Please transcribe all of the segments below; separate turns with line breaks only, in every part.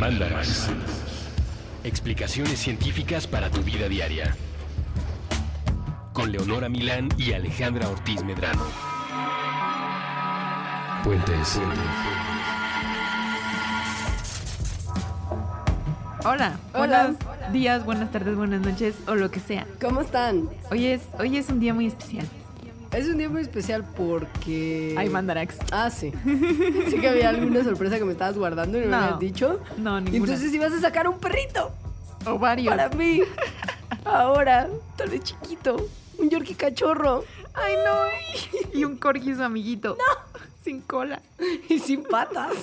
Mandarax. Explicaciones científicas para tu vida diaria. Con Leonora Milán y Alejandra Ortiz Medrano. Puentes.
Hola,
Hola.
buenos días, buenas tardes, buenas noches o lo que sea.
¿Cómo están?
Hoy es, hoy es un día muy especial.
Es un día muy especial porque...
Ay, Mandarax.
Ah, sí. Sí que había alguna sorpresa que me estabas guardando y no, me habías dicho.
No, ninguna.
entonces ibas a sacar un perrito
o varios.
para mí. Ahora, tal vez chiquito. Un Yorkie cachorro.
Ay, no. Y un corgi su amiguito. No. Sin cola.
Y sin patas.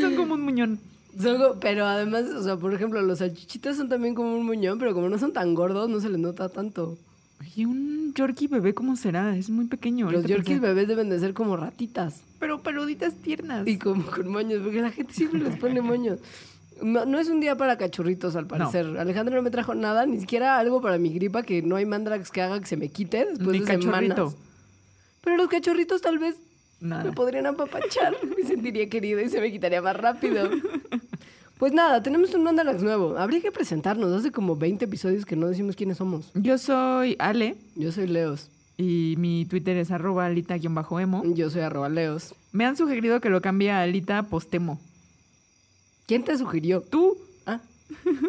Son como un muñón.
Son pero además, o sea, por ejemplo, los salchichitas son también como un muñón, pero como no son tan gordos, no se les nota tanto.
Y un Yorkie bebé, ¿cómo será? Es muy pequeño.
Los Yorkies bebés deben de ser como ratitas.
Pero peluditas tiernas.
Y como con moños, porque la gente siempre les pone moños. No, no es un día para cachorritos, al parecer. Alejandra no me trajo nada, ni siquiera algo para mi gripa, que no hay mandrax que haga que se me quite después
Ni
de
cachorrito.
semanas. Pero los cachorritos tal vez
Nada.
me podrían apapachar. me sentiría querida y se me quitaría más rápido. Pues nada, tenemos un mandalax nuevo. Habría que presentarnos. Hace como 20 episodios que no decimos quiénes somos.
Yo soy Ale
Yo soy Leos.
y mi Twitter es arroba alita-emo.
Yo soy arroba Leos.
Me han sugerido que lo cambie a alita postemo.
¿Quién te sugirió?
¿Tú?
Ah,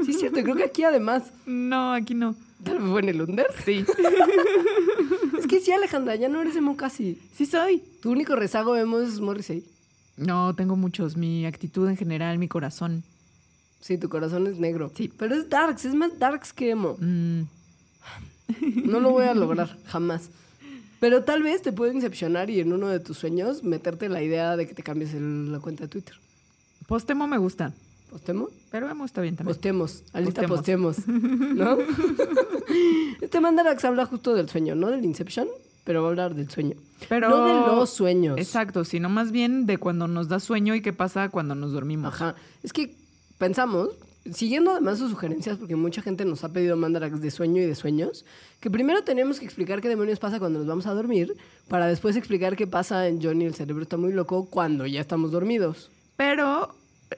sí es cierto. Creo que aquí además...
No, aquí no.
Tal vez fue en el Under.
Sí.
Es que sí, Alejandra, ya no eres emo casi.
sí soy.
Tu único rezago emo es Morrissey.
No, tengo muchos. Mi actitud en general, mi corazón.
Sí, tu corazón es negro.
Sí.
Pero es darks, es más darks que emo.
Mm,
No lo voy a lograr, jamás. Pero tal vez te puede incepcionar y en uno de tus sueños meterte la idea de que te cambies el- la cuenta de Twitter.
postemo me gusta.
¿Postemo?
Pero emo está bien también.
Postemos. Alita
Postemos.
postemos. ¿No? este Mandarax habla justo del sueño, no del Inception, pero va a hablar del sueño.
Pero-
No de los sueños.
Exacto, sino más bien de cuando nos da sueño y qué pasa cuando nos dormimos.
Ajá. Es que pensamos, siguiendo además sus sugerencias, porque mucha gente nos ha pedido mandarax de sueño y de sueños, que primero tenemos que explicar qué demonios pasa cuando nos vamos a dormir, para después explicar qué pasa en Johnny, el cerebro está muy loco, cuando ya estamos dormidos.
Pero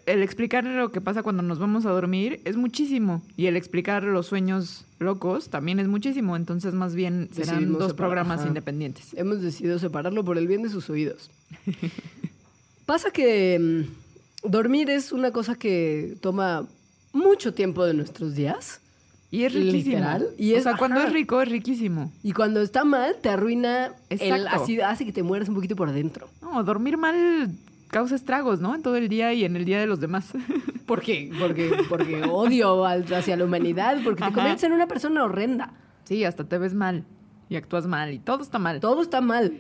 el explicar lo que pasa cuando nos vamos a dormir es muchísimo. Y el explicar los sueños locos también es muchísimo. Entonces, más bien serán
Decidimos
dos
separar,
programas
ajá.
independientes.
Hemos decidido separarlo por el bien de sus oídos. pasa que mm, dormir es una cosa que toma mucho tiempo de nuestros días.
Y es riquísimo.
Literal, y
o
es-
sea, cuando es rico, es riquísimo.
Y cuando está mal, te arruina, el, así hace que te mueras un poquito por dentro.
No, dormir mal causa estragos, ¿no? En todo el día y en el día de los demás.
¿Por qué? Porque, porque odio hacia la humanidad, porque te
Ajá.
conviertes en una persona horrenda.
sí, hasta te ves mal y actúas mal y todo está mal.
Todo está mal.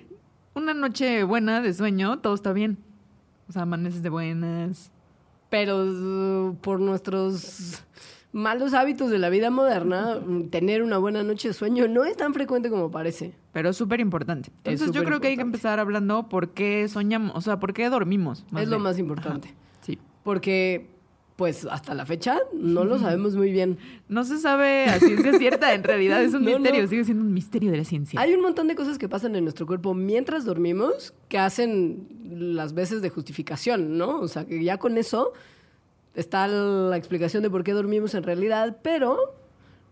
Una noche buena de sueño, todo está bien. O sea, amaneces de buenas.
Pero uh, por nuestros malos hábitos de la vida moderna, mm, tener una buena noche de sueño no es tan frecuente como parece.
Pero es súper importante.
Es
Entonces yo creo que hay que empezar hablando por qué soñamos, o sea, por qué dormimos.
es lo más importante.
Ajá, Sí.
Porque, pues, hasta la fecha no lo sabemos muy bien.
No se sabe a ciencia cierta, en realidad es un
No,
misterio,
no.
sigue siendo un misterio de la ciencia.
Hay un montón de cosas que pasan en nuestro cuerpo mientras dormimos que hacen las veces de justificación, ¿no? O sea, que ya con eso está la explicación de por qué dormimos en realidad, pero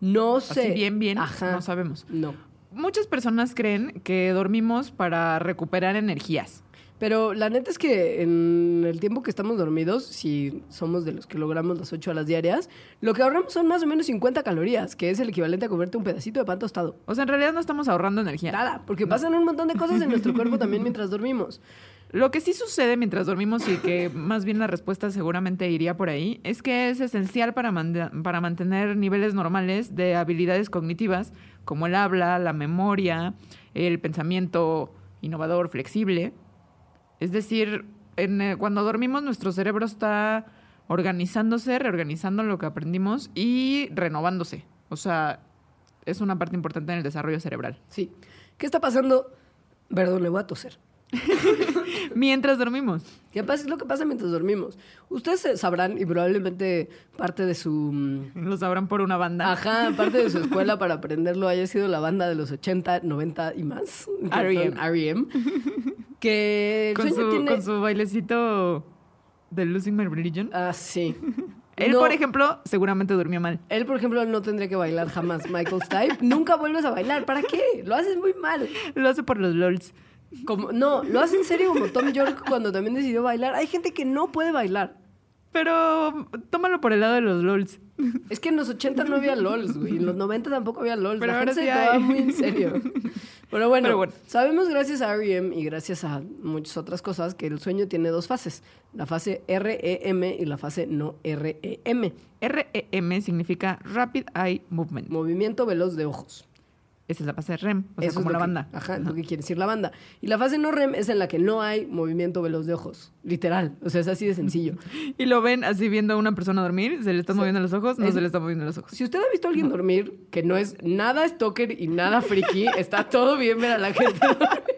no sé.
Así bien, bien,
Ajá.
no sabemos.
No.
Muchas personas creen que dormimos para recuperar energías.
Pero la neta es que en el tiempo que estamos dormidos, si somos de los que logramos las 8 horas diarias, lo que ahorramos son más o menos 50 calorías, que es el equivalente a comerte un pedacito de pan tostado.
O sea, en realidad no estamos ahorrando energía.
Nada, porque pasan un montón de cosas en nuestro cuerpo también mientras dormimos.
Lo que sí sucede mientras dormimos y que más bien la respuesta seguramente iría por ahí, es que es esencial para, para mantener niveles normales de habilidades cognitivas como el habla, la memoria, el pensamiento innovador, flexible. Es decir, en, eh, cuando dormimos nuestro cerebro está organizándose, reorganizando lo que aprendimos y renovándose. O sea, es una parte importante en el desarrollo cerebral.
Sí. ¿Qué está pasando? Perdón, le voy a toser.
Mientras dormimos.
¿Qué pasa? Es lo que pasa mientras dormimos. Ustedes sabrán, y probablemente parte de su... mm,
Lo sabrán por una banda.
Ajá, parte de su escuela para aprenderlo haya sido la banda de los 80, 90 y más.
R.E.M..
R.E.M.. Que el
con
sueño
su,
tiene...
con su bailecito de Losing My Religion.
Ah, sí.
Él,
No,
por ejemplo, seguramente durmió mal.
Él, por ejemplo, no tendría que bailar jamás Michael Stipe. Nunca vuelves a bailar. ¿Para qué? Lo haces muy mal.
Lo hace por los LOLs.
Como, no, lo hace en serio como Tom York cuando también decidió bailar. Hay gente que no puede bailar.
Pero tómalo por el lado de los LOLs.
Es que en los 80 no había LOLs, güey. En los 90 tampoco había LOLs.
Pero
La
ahora
gente
sí
se
hay.
muy en serio. Pero bueno,
Pero bueno.
sabemos gracias a R.E.M. y gracias a muchas otras cosas que el sueño tiene dos fases. La fase REM y la fase no REM.
REM significa Rapid Eye Movement.
Movimiento veloz de ojos.
Esa es la fase REM, o sea,
Eso
como la
que-
banda.
Ajá, es lo que quiere decir la banda. Y la fase no REM es en la que no hay movimiento veloz de ojos. Literal. O sea, es así de sencillo.
Y lo ven así viendo a una persona dormir, se le están moviendo los ojos, no
Es-
se le están moviendo los ojos.
Si usted ha visto a alguien dormir, que no es nada stalker y nada friki, está todo bien ver a la gente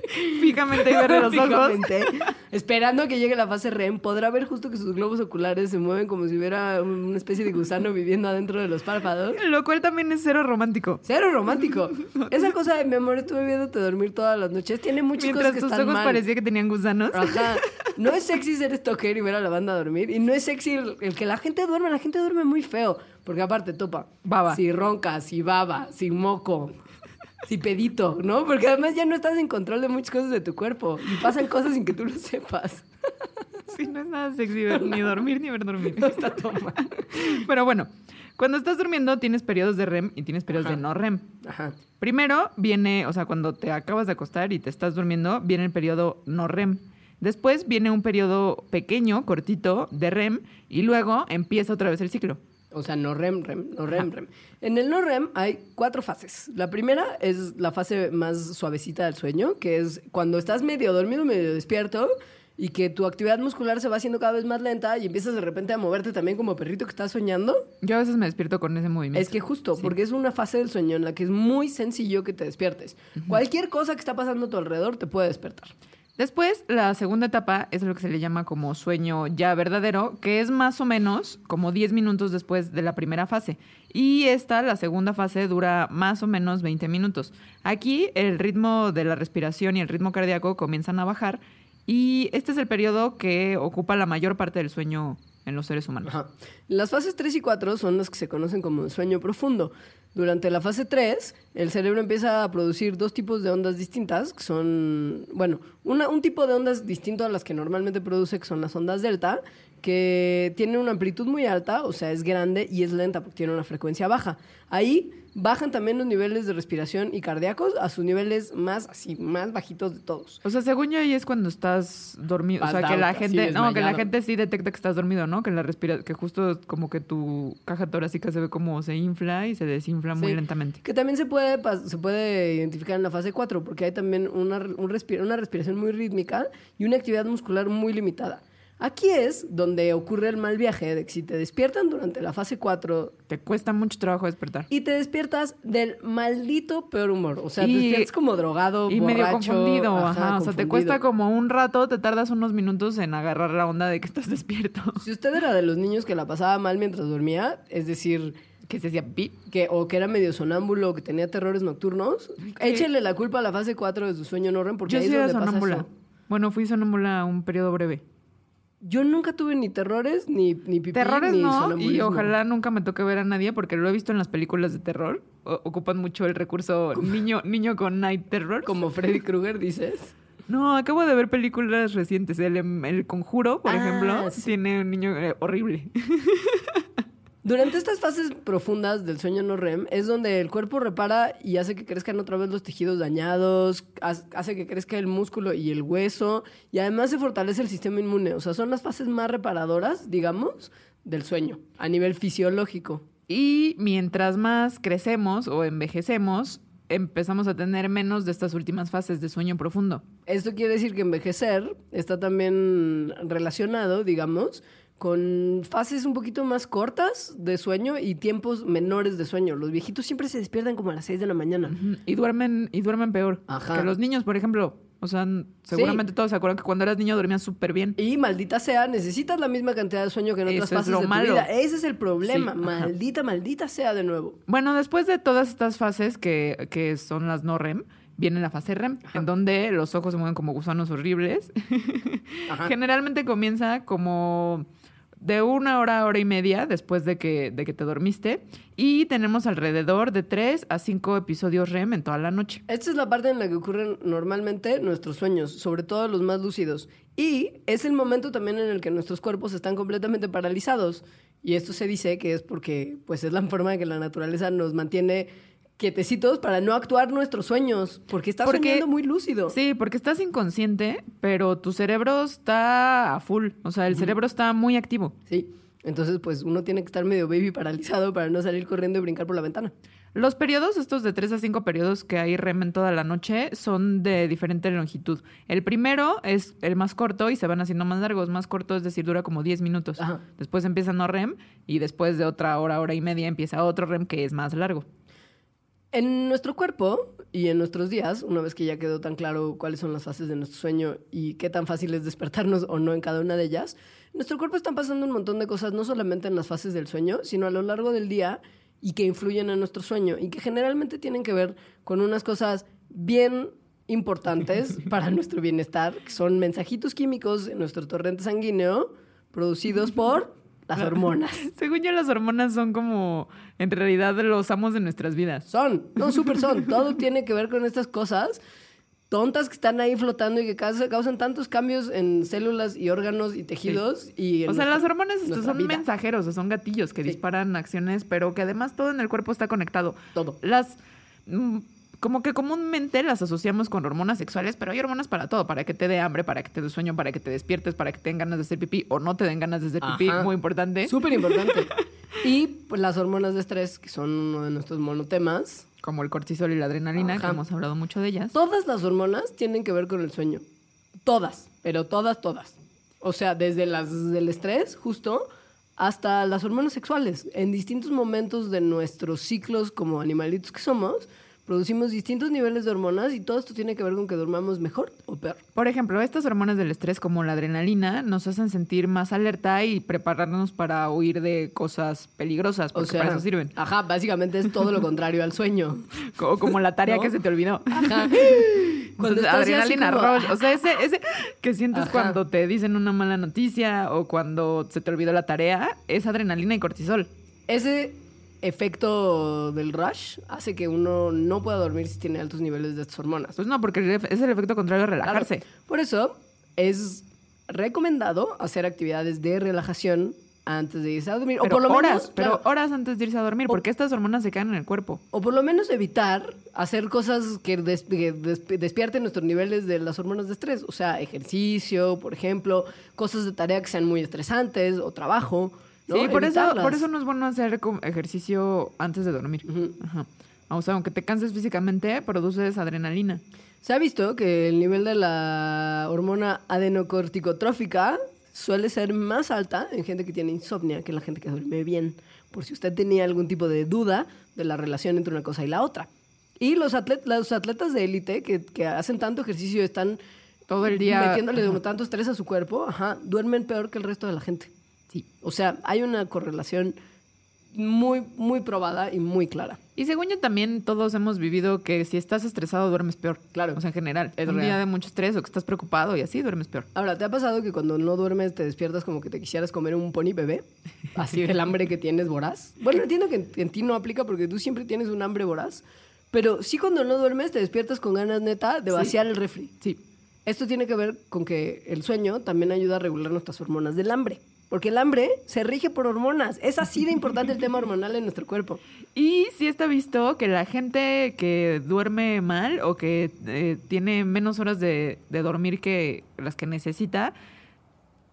Fíjamente y verle los ojos.
Fijamente, esperando que llegue la fase REM, podrá ver justo que sus globos oculares se mueven como si hubiera una especie de gusano viviendo adentro de los párpados.
Lo cual también es cero romántico.
Cero romántico. Esa cosa de mi amor, estuve viéndote dormir todas las noches. Tiene muchas
Mientras
cosas que
tus
están
ojos
mal.
parecía que tenían gusanos.
Ajá. No es sexy ser stalker y ver a la banda dormir. Y no es sexy el, el que la gente duerme. La gente duerme muy feo. Porque aparte, topa.
Baba.
Si ronca, si baba, si moco, si pedito, ¿no? Porque además ya no estás en control de muchas cosas de tu cuerpo. Y pasan cosas sin que tú lo sepas.
Sí, no es nada sexy ver ni dormir ni ver dormir.
No está todo mal.
Pero bueno, cuando estás durmiendo tienes periodos de REM y tienes periodos de no REM.
Ajá.
Primero viene, o sea, cuando te acabas de acostar y te estás durmiendo, viene el periodo no REM. Después viene un periodo pequeño, cortito, de REM y luego empieza otra vez el ciclo.
O sea, no REM, REM, no REM, REM. En el no REM hay cuatro fases. La primera es la fase más suavecita del sueño, que es cuando estás medio dormido, medio despierto y que tu actividad muscular se va haciendo cada vez más lenta y empiezas de repente a moverte también como perrito que estás soñando.
Yo a veces me despierto con ese movimiento.
Es que justo, porque es una fase del sueño en la que es muy sencillo que te despiertes. Cualquier cosa que está pasando a tu alrededor te puede despertar.
Después, la segunda etapa es lo que se le llama como sueño ya verdadero, que es más o menos como 10 minutos después de la primera fase. Y esta, la segunda fase, dura más o menos 20 minutos. Aquí el ritmo de la respiración y el ritmo cardíaco comienzan a bajar y este es el periodo que ocupa la mayor parte del sueño en los seres humanos.
Las fases 3 y 4 son las que se conocen como sueño profundo. Durante la fase 3, el cerebro empieza a producir dos tipos de ondas distintas, que son, bueno, una- un tipo de ondas distinto a las que normalmente produce, que son las ondas delta, que tienen una amplitud muy alta, o sea, es grande y es lenta porque tiene una frecuencia baja. Ahí bajan también los niveles de respiración y cardíacos a sus niveles más, así, más bajitos de todos.
O sea, según yo ahí es cuando estás dormido, o sea, que la gente, no, que la gente sí detecta que estás dormido, ¿no? Que la respira, que justo como que tu caja torácica se ve como se infla y se desinfla muy lentamente.
Que también se puede, se puede identificar en la fase 4, porque hay también una, un respira- una respiración muy rítmica y una actividad muscular muy limitada. Aquí es donde ocurre el mal viaje de que si te despiertan durante la fase 4
Te cuesta mucho trabajo despertar.
y te despiertas del maldito peor humor. O sea, te
Y-
despiertas como drogado,
Y medio confundido,
ajá,
ajá. O sea, te cuesta como un rato, te tardas unos minutos en agarrar la onda de que estás despierto.
Si usted era de los niños que la pasaba mal mientras dormía, es decir,
que se hacía pi.
que, o que era medio sonámbulo, o que tenía terrores nocturnos,
¿Qué?
échele la culpa a la fase 4 de su sueño no REM, porque
Yo
ahí es donde pasa eso.
Bueno, fui sonámbula un periodo breve.
Yo nunca tuve ni terrores, ni, ni pipí,
Terrores
ni
no, y ojalá nunca me toque ver a nadie porque lo he visto en las películas de terror. O- ocupan mucho el recurso niño, niño con night terror.
Como Freddy Krueger, dices.
No, acabo de ver películas recientes. El, em, el Conjuro, por
Ah,
ejemplo,
sí.
tiene un niño eh, horrible.
Durante estas fases profundas del sueño no REM es donde el cuerpo repara y hace que crezcan otra vez los tejidos dañados, hace que crezca el músculo y el hueso y además se fortalece el sistema inmune. O sea, son las fases más reparadoras, digamos, del sueño a nivel fisiológico.
Y mientras más crecemos o envejecemos, empezamos a tener menos de estas últimas fases de sueño profundo.
Esto quiere decir que envejecer está también relacionado, digamos, con fases un poquito más cortas de sueño y tiempos menores de sueño. Los viejitos siempre se despiertan como a las 6 de la mañana.
Y duermen, y duermen peor
Ajá.
que los niños, por ejemplo. O sea, seguramente todos se acuerdan que cuando eras niño dormías súper bien.
Y maldita sea, necesitas la misma cantidad de sueño que en otras
Eso es
fases de tu
malo.
vida. Ese es el problema.
Sí,
maldita, maldita sea de nuevo.
Bueno, después de todas estas fases que, que son las no REM, viene la fase REM,
Ajá.
en donde los ojos se mueven como gusanos horribles.
Ajá.
Generalmente comienza como de una hora a hora y media después de que, de que te dormiste. Y tenemos alrededor de tres a cinco episodios REM en toda la noche.
Esta es la parte en la que ocurren normalmente nuestros sueños, sobre todo los más lúcidos. Y es el momento también en el que nuestros cuerpos están completamente paralizados. Y esto se dice que es porque pues es la forma en que la naturaleza nos mantiene quietecitos para no actuar nuestros sueños, porque estás
Porque-
soñando muy lúcido.
Sí, porque estás inconsciente, pero tu cerebro está a full. O sea, el cerebro está muy activo.
Sí. Entonces, pues uno tiene que estar medio baby paralizado para no salir corriendo y brincar por la ventana.
Los periodos, estos de 3 a 5 periodos que hay REM en toda la noche, son de diferente longitud. El primero es el más corto y se van haciendo más largos. Más corto, es decir, dura como 10 minutos.
Ajá.
Después empieza no REM y después de otra hora, hora y media empieza otro REM que es más largo.
En nuestro cuerpo y en nuestros días, una vez que ya quedó tan claro cuáles son las fases de nuestro sueño y qué tan fácil es despertarnos o no en cada una de ellas, en nuestro cuerpo están pasando un montón de cosas, no solamente en las fases del sueño, sino a lo largo del día y que influyen en nuestro sueño y que generalmente tienen que ver con unas cosas bien importantes para nuestro bienestar, que son mensajitos químicos en nuestro torrente sanguíneo producidos por las hormonas.
Según yo, las hormonas son como, en realidad, los amos de nuestras vidas.
Son, no, súper son. Todo tiene que ver con estas cosas tontas que están ahí flotando y que causa- causan tantos cambios en células y órganos y tejidos. Y
O sea,
nuestra-
las hormonas estos son
vida.
mensajeros, o son gatillos que
Sí.
disparan acciones, pero que además todo en el cuerpo está conectado.
Todo.
Las mm, como que comúnmente las asociamos con hormonas sexuales, pero hay hormonas para todo, para que te dé hambre, para que te dé sueño, para que te despiertes, para que te den ganas de hacer pipí o no te den ganas de hacer pipí,
Ajá.
muy importante.
Súper importante. y pues, las hormonas de estrés, que son uno de nuestros monotemas.
Como el cortisol y la adrenalina,
Ajá.
que hemos hablado mucho de ellas.
Todas las hormonas tienen que ver con el sueño. Todas, pero todas, todas. O sea, desde las del estrés, justo, hasta las hormonas sexuales. En distintos momentos de nuestros ciclos como animalitos que somos, producimos distintos niveles de hormonas y todo esto tiene que ver con que durmamos mejor o peor.
Por ejemplo, estas hormonas del estrés, como la adrenalina, nos hacen sentir más alerta y prepararnos para huir de cosas peligrosas,
O
porque
sea,
para eso sirven.
Ajá, básicamente es todo lo contrario al sueño.
Co- Como la tarea
¿No?
que se te olvidó.
Ajá. Cuando
Entonces, adrenalina,
como,
rush. O sea, ese, ese que sientes
Ajá.
cuando te dicen una mala noticia o cuando se te olvidó la tarea, es adrenalina y cortisol.
Ese efecto del rush hace que uno no pueda dormir si tiene altos niveles de estas hormonas.
Pues no, porque es el efecto contrario a relajarse.
Claro. Por eso es recomendado hacer actividades de relajación antes de irse a dormir.
Pero
o por lo
horas,
menos,
pero
claro,
horas antes de irse a dormir,
O-
porque estas hormonas se quedan en el cuerpo.
o por lo menos evitar hacer cosas que, des- que des- despierten nuestros niveles de las hormonas de estrés. O sea, ejercicio, por ejemplo, cosas de tarea que sean muy estresantes o trabajo. ¿No?
Sí, por eso, por eso no es bueno hacer ejercicio antes de dormir.
Ujú.
Ajá. O sea, aunque te canses físicamente, produces adrenalina.
Se ha visto que el nivel de la hormona adenocorticotrófica suele ser más alta en gente que tiene insomnia que en la gente que duerme bien, por si usted tenía algún tipo de duda de la relación entre una cosa y la otra. Y los, atlet- los atletas de élite que, que hacen tanto ejercicio están
Todo el día.
metiéndole
Ajá.
tanto estrés a su cuerpo, ajá, duermen peor que el resto de la gente. Sí. O sea, hay una correlación muy, muy probada y muy clara.
Y según yo también todos hemos vivido que si estás estresado duermes peor.
Claro.
O sea, en general.
Es
un
real.
día de mucho estrés o que estás preocupado y así duermes peor.
Ahora, ¿te ha pasado que cuando no duermes te despiertas como que te quisieras comer un pony bebé? Así del hambre que tienes voraz. Bueno, entiendo que en, en ti no aplica porque tú siempre tienes un hambre voraz. Pero sí cuando no duermes te despiertas con ganas neta de
Sí.
vaciar el refri.
Sí.
Esto tiene que ver con que el sueño también ayuda a regular nuestras hormonas del hambre. Porque el hambre se rige por hormonas. Es así de importante el tema hormonal en nuestro cuerpo.
Y sí está visto que la gente que duerme mal o que eh, tiene menos horas de, de dormir que las que necesita,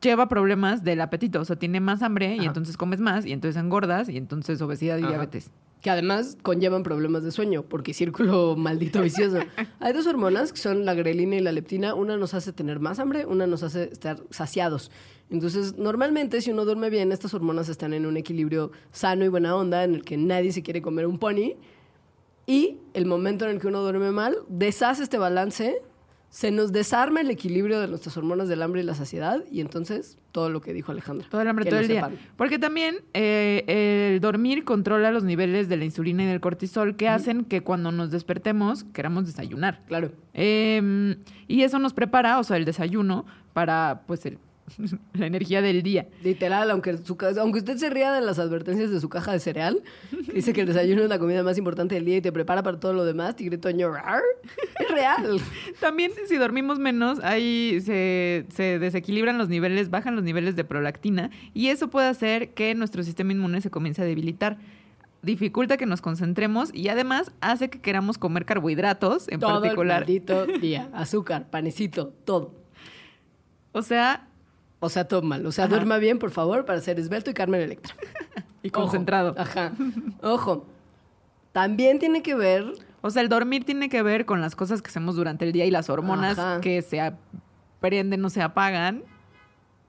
lleva problemas del apetito. O sea, tiene más hambre y
Ajá.
entonces comes más y entonces engordas y entonces obesidad y
Ajá.
diabetes.
que además conllevan problemas de sueño, porque círculo maldito vicioso. Hay dos hormonas que son la grelina y la leptina. Una nos hace tener más hambre, una nos hace estar saciados. Entonces, normalmente, si uno duerme bien, estas hormonas están en un equilibrio sano y buena onda, en el que nadie se quiere comer un pony. Y el momento en el que uno duerme mal, deshace este balance, se nos desarma el equilibrio de nuestras hormonas del hambre y la saciedad, y entonces todo lo que dijo Alejandra.
Todo el hambre todo el día.
sepan.
Porque también eh, el dormir controla los niveles de la insulina y del cortisol que hacen que cuando nos despertemos queramos desayunar.
Claro.
Eh, y eso nos prepara, o sea, el desayuno, para pues el la energía del día.
Literal, aunque, su aunque usted se ría de las advertencias de su caja de cereal, que dice que el desayuno es la comida más importante del día y te prepara para todo lo demás, tigre Toño, rar, es real.
También si dormimos menos, ahí se, se desequilibran los niveles, bajan los niveles de prolactina y eso puede hacer que nuestro sistema inmune se comience a debilitar. Dificulta que nos concentremos y además hace que queramos comer carbohidratos en
todo
particular.
el maldito día. Azúcar, panecito, todo.
O sea,
O sea, todo mal. O sea,
Ajá.
duerma bien, por favor, para ser esbelto y Carmen Electra.
y
Ojo.
concentrado.
Ajá. Ojo. También tiene que ver
O sea, el dormir tiene que ver con las cosas que hacemos durante el día y las hormonas
Ajá.
que se prenden o se apagan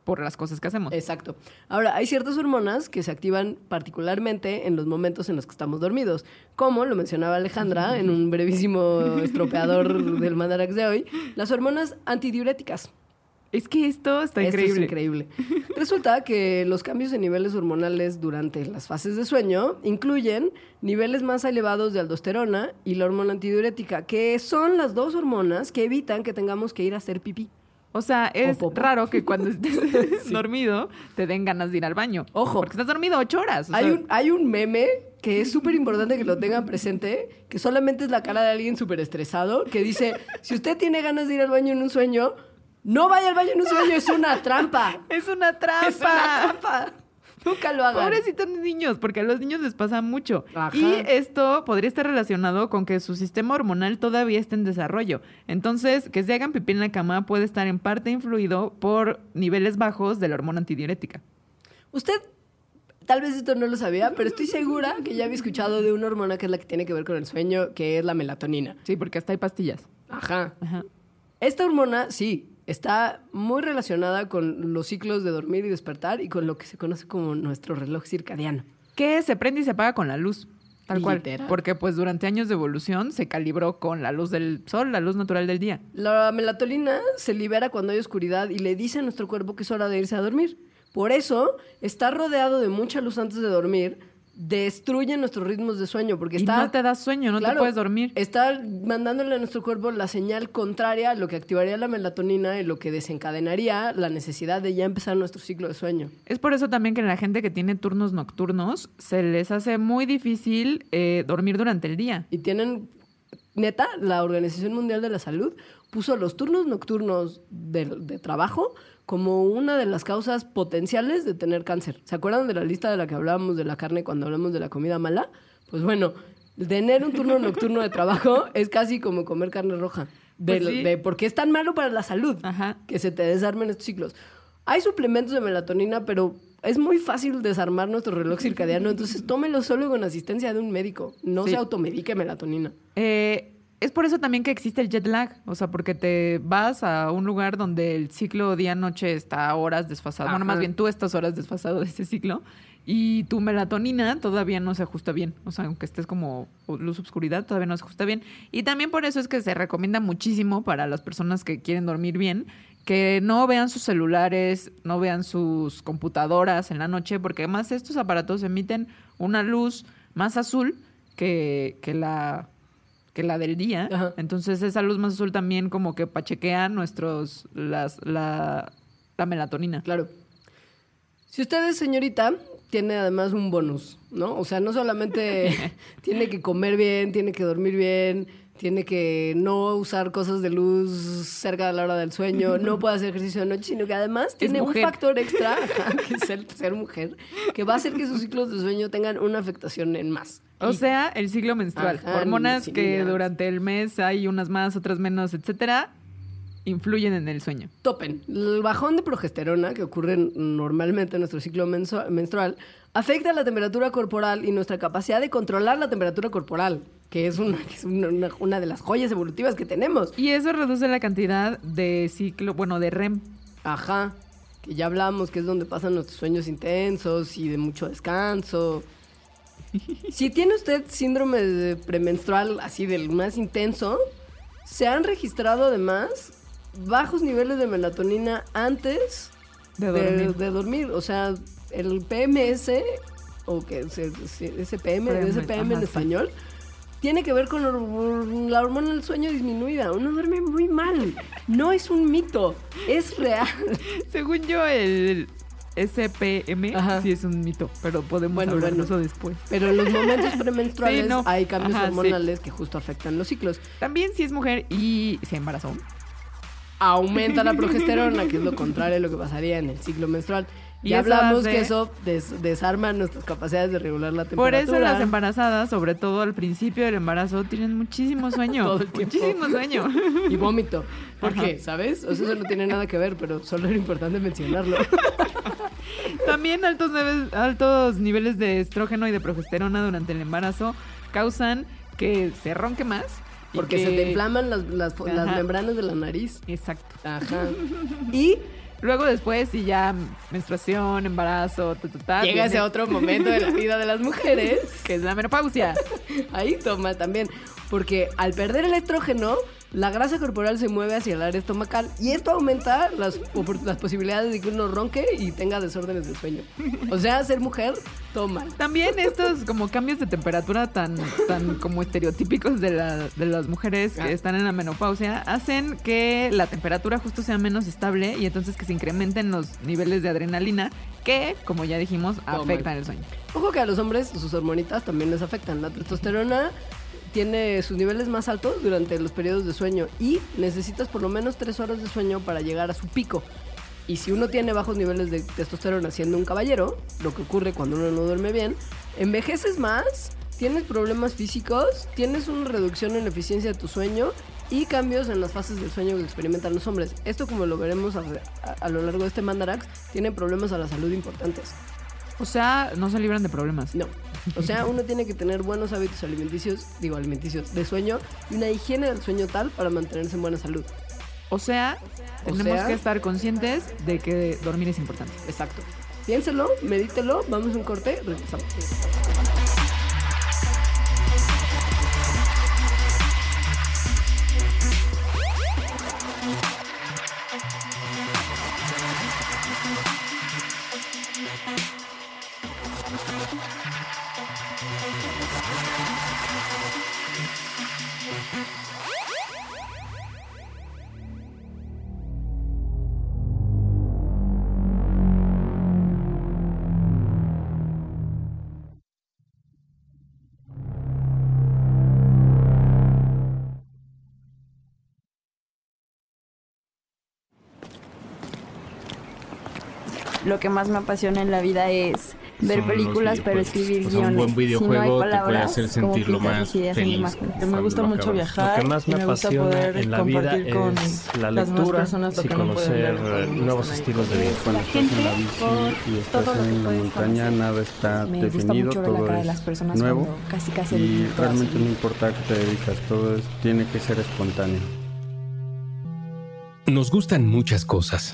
por las cosas que hacemos.
Exacto. Ahora, hay ciertas hormonas que se activan particularmente en los momentos en los que estamos dormidos, como lo mencionaba Alejandra en un brevísimo estropeador del Mandarax de hoy, las hormonas antidiuréticas.
Es que esto está
Esto
increíble.
es increíble. Resulta que los cambios en niveles hormonales durante las fases de sueño incluyen niveles más elevados de aldosterona y la hormona antidiurética, que son las dos hormonas que evitan que tengamos que ir a hacer pipí.
O sea, es raro que cuando estés dormido te den ganas de ir al baño.
Ojo.
Porque estás dormido ocho horas.
Hay
sea,
un, hay un meme que es súper importante que lo tengan presente, que solamente es la cara de alguien súper estresado, que dice, si usted tiene ganas de ir al baño en un sueño, no vaya al baño en un sueño, es una trampa.
Es una trampa.
Es una trampa. Nunca lo hagan.
Pobrecitos niños, porque a los niños les pasa mucho.
Ajá.
Y esto podría estar relacionado con que su sistema hormonal todavía está en desarrollo. Entonces, que se hagan pipí en la cama puede estar en parte influido por niveles bajos de la hormona antidiurética.
Usted, tal vez esto no lo sabía, pero estoy segura que ya había escuchado de una hormona que es la que tiene que ver con el sueño, que es la melatonina.
Sí, porque hasta hay pastillas.
Ajá.
Ajá.
Esta hormona, sí, está muy relacionada con los ciclos de dormir y despertar y con lo que se conoce como nuestro reloj circadiano.
Que se prende y se apaga con la luz. Tal cual.
Literal.
Porque pues durante años de evolución se calibró con la luz del sol, la luz natural del día.
La melatonina se libera cuando hay oscuridad y le dice a nuestro cuerpo que es hora de irse a dormir. Por eso, estar rodeado de mucha luz antes de dormir destruye nuestros ritmos de sueño, porque
Y
está...
no te da sueño, no te puedes dormir.
Está mandándole a nuestro cuerpo la señal contraria a lo que activaría la melatonina y lo que desencadenaría la necesidad de ya empezar nuestro ciclo de sueño.
Es por eso también que la gente que tiene turnos nocturnos se les hace muy difícil eh, dormir durante el día.
Y tienen, neta, la Organización Mundial de la Salud puso los turnos nocturnos de, de trabajo como una de las causas potenciales de tener cáncer. ¿Se acuerdan de la lista de la que hablábamos de la carne cuando hablamos de la comida mala? Pues bueno, tener un turno nocturno de trabajo es casi como comer carne roja. De,
Pues sí.
de- porque es tan malo para la salud
Ajá.
que se te desarmen estos ciclos. Hay suplementos de melatonina, pero es muy fácil desarmar nuestro reloj circadiano, entonces tómelo solo con asistencia de un médico. No
Sí.
se automedique melatonina.
Eh, es por eso también que existe el jet lag, o sea, porque te vas a un lugar donde el ciclo día-noche está horas desfasado. Bueno,
Ajá.
más bien tú estás horas desfasado de ese ciclo y tu melatonina todavía no se ajusta bien. O sea, aunque estés como luz obscuridad, todavía no se ajusta bien. Y también por eso es que se recomienda muchísimo para las personas que quieren dormir bien que no vean sus celulares, no vean sus computadoras en la noche, porque además estos aparatos emiten una luz más azul que, que la que la del día.
Ajá.
Entonces esa luz más azul también como que pachequea nuestros las la, la melatonina.
Claro. Si usted es señorita, tiene además un bonus, ¿no? O sea, no solamente tiene que comer bien, tiene que dormir bien, tiene que no usar cosas de luz cerca de la hora del sueño, no puede hacer ejercicio de noche, sino que además tiene un factor extra, que es el ser mujer, que va a hacer que sus ciclos de sueño tengan una afectación en más.
O
Y-
sea, el ciclo menstrual.
Ajá,
Hormonas que durante el mes hay unas más, otras menos, etcétera, influyen en el sueño.
Topen. El bajón de progesterona que ocurre normalmente en nuestro ciclo menstrual afecta la temperatura corporal y nuestra capacidad de controlar la temperatura corporal, que es una, que es una, una- de las joyas evolutivas que tenemos.
Y eso reduce la cantidad de ciclo, bueno, de REM.
Ajá. Que ya hablamos que es donde pasan nuestros sueños intensos y de mucho descanso. Si tiene usted síndrome de premenstrual así del más intenso, se han registrado además bajos niveles de melatonina antes
De dormir.
de dormir. O sea, el PMS, o que se, se- ese PM,
Prem-
ese PM en
sí.
Tiene que ver con la hormona del sueño disminuida. Uno duerme muy mal. No es un mito, es real.
Según yo, el SPM
Ajá.
sí es un mito, pero podemos
Bueno,
hablar de
bueno.
eso después.
Pero en los momentos premenstruales
Sí, no.
hay cambios
Ajá, sí.
hormonales que justo afectan los ciclos.
También si es mujer y se embarazó.
Aumenta la progesterona, que es lo contrario a lo que pasaría en el ciclo menstrual.
Y
Ya hablamos
hace-
que eso des- desarma nuestras capacidades de regular la
Por
temperatura.
eso las embarazadas, sobre todo al principio del embarazo, tienen muchísimo sueño.
Todo el tiempo.
muchísimo sueño.
Y vómito. ¿Por
Ajá.
qué? ¿Sabes? O sea, eso no tiene nada que ver, pero solo era importante mencionarlo.
También altos, niveles- altos niveles de estrógeno y de progesterona durante el embarazo causan que se ronque más.
Porque
que-
se te inflaman las, las, las
Ajá.
membranas de la nariz.
Exacto.
Ajá. Y
Luego después, si ya menstruación, embarazo, ta, ta, ta,
llega
viene-
ese otro momento de la vida de las mujeres.
que es la menopausia.
Ahí toma también. Porque al perder el estrógeno, la grasa corporal se mueve hacia el área estomacal y esto aumenta las, las posibilidades de que uno ronque y tenga desórdenes del sueño. O sea, ser mujer, todo mal.
También estos como cambios de temperatura tan, tan como estereotípicos de, la- de las mujeres que
Ah.
están en la menopausia hacen que la temperatura justo sea menos estable y entonces que se incrementen los niveles de adrenalina que, como ya dijimos, afectan el sueño.
Ojo que a los hombres sus hormonitas también les afectan. La testosterona tiene sus niveles más altos durante los periodos de sueño y necesitas por lo menos tres horas de sueño para llegar a su pico. Y si uno tiene bajos niveles de testosterona siendo un caballero, lo que ocurre cuando uno no duerme bien, envejeces más, tienes problemas físicos, tienes una reducción en la eficiencia de tu sueño y cambios en las fases del sueño que experimentan los hombres. Esto, como lo veremos a, a- a lo largo de este mandarax, tiene problemas a la salud importantes.
O sea, no se libran de problemas.
No. O sea, uno tiene que tener buenos hábitos alimenticios, digo alimenticios, de sueño y una higiene del sueño tal para mantenerse en buena salud.
O sea,
O
tenemos
sea-
que estar conscientes de que dormir es importante.
Exacto. Piénselo, medítelo, vamos a un corte, regresamos.
Lo que más me apasiona en la vida es ver
Son
películas, pero escribir
O sea, un
guiones.
buen videojuego
si no hay
te puede
palabras,
hacer sentir lo más feliz.
imágenes.
Me gusta
lo
mucho
acabas.
viajar
Lo que más me
me
apasiona en la vida
compartir con
es la lectura
personas
y
que
conocer
no
nuevos estilos de vida.
Cuando estás en la bici y estás
que
en
puedes
montaña,
conocer.
nada está
Me
definido,
la
todo
cara de las
es
personas
nuevo
casi casi
y realmente no importa a qué te dedicas, todo es, tiene que ser espontáneo.
Nos gustan muchas cosas.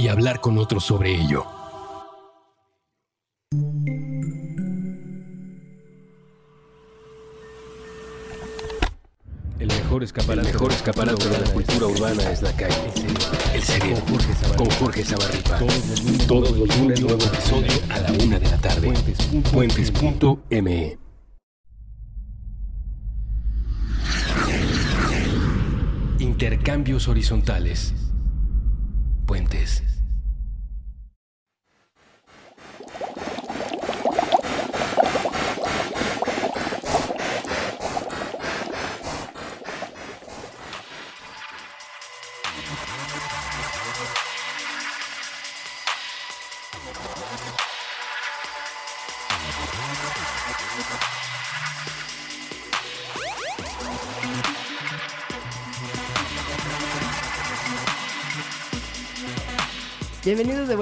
y hablar con otros sobre ello. mejor escaparate, el mejor escaparate de la cultura urbana es la calle. El cerebro. Con Jorge Zabarripa. Todos los lunes, nuevo episodio a la una de la tarde. Puentes.me. Intercambios horizontales. Puentes.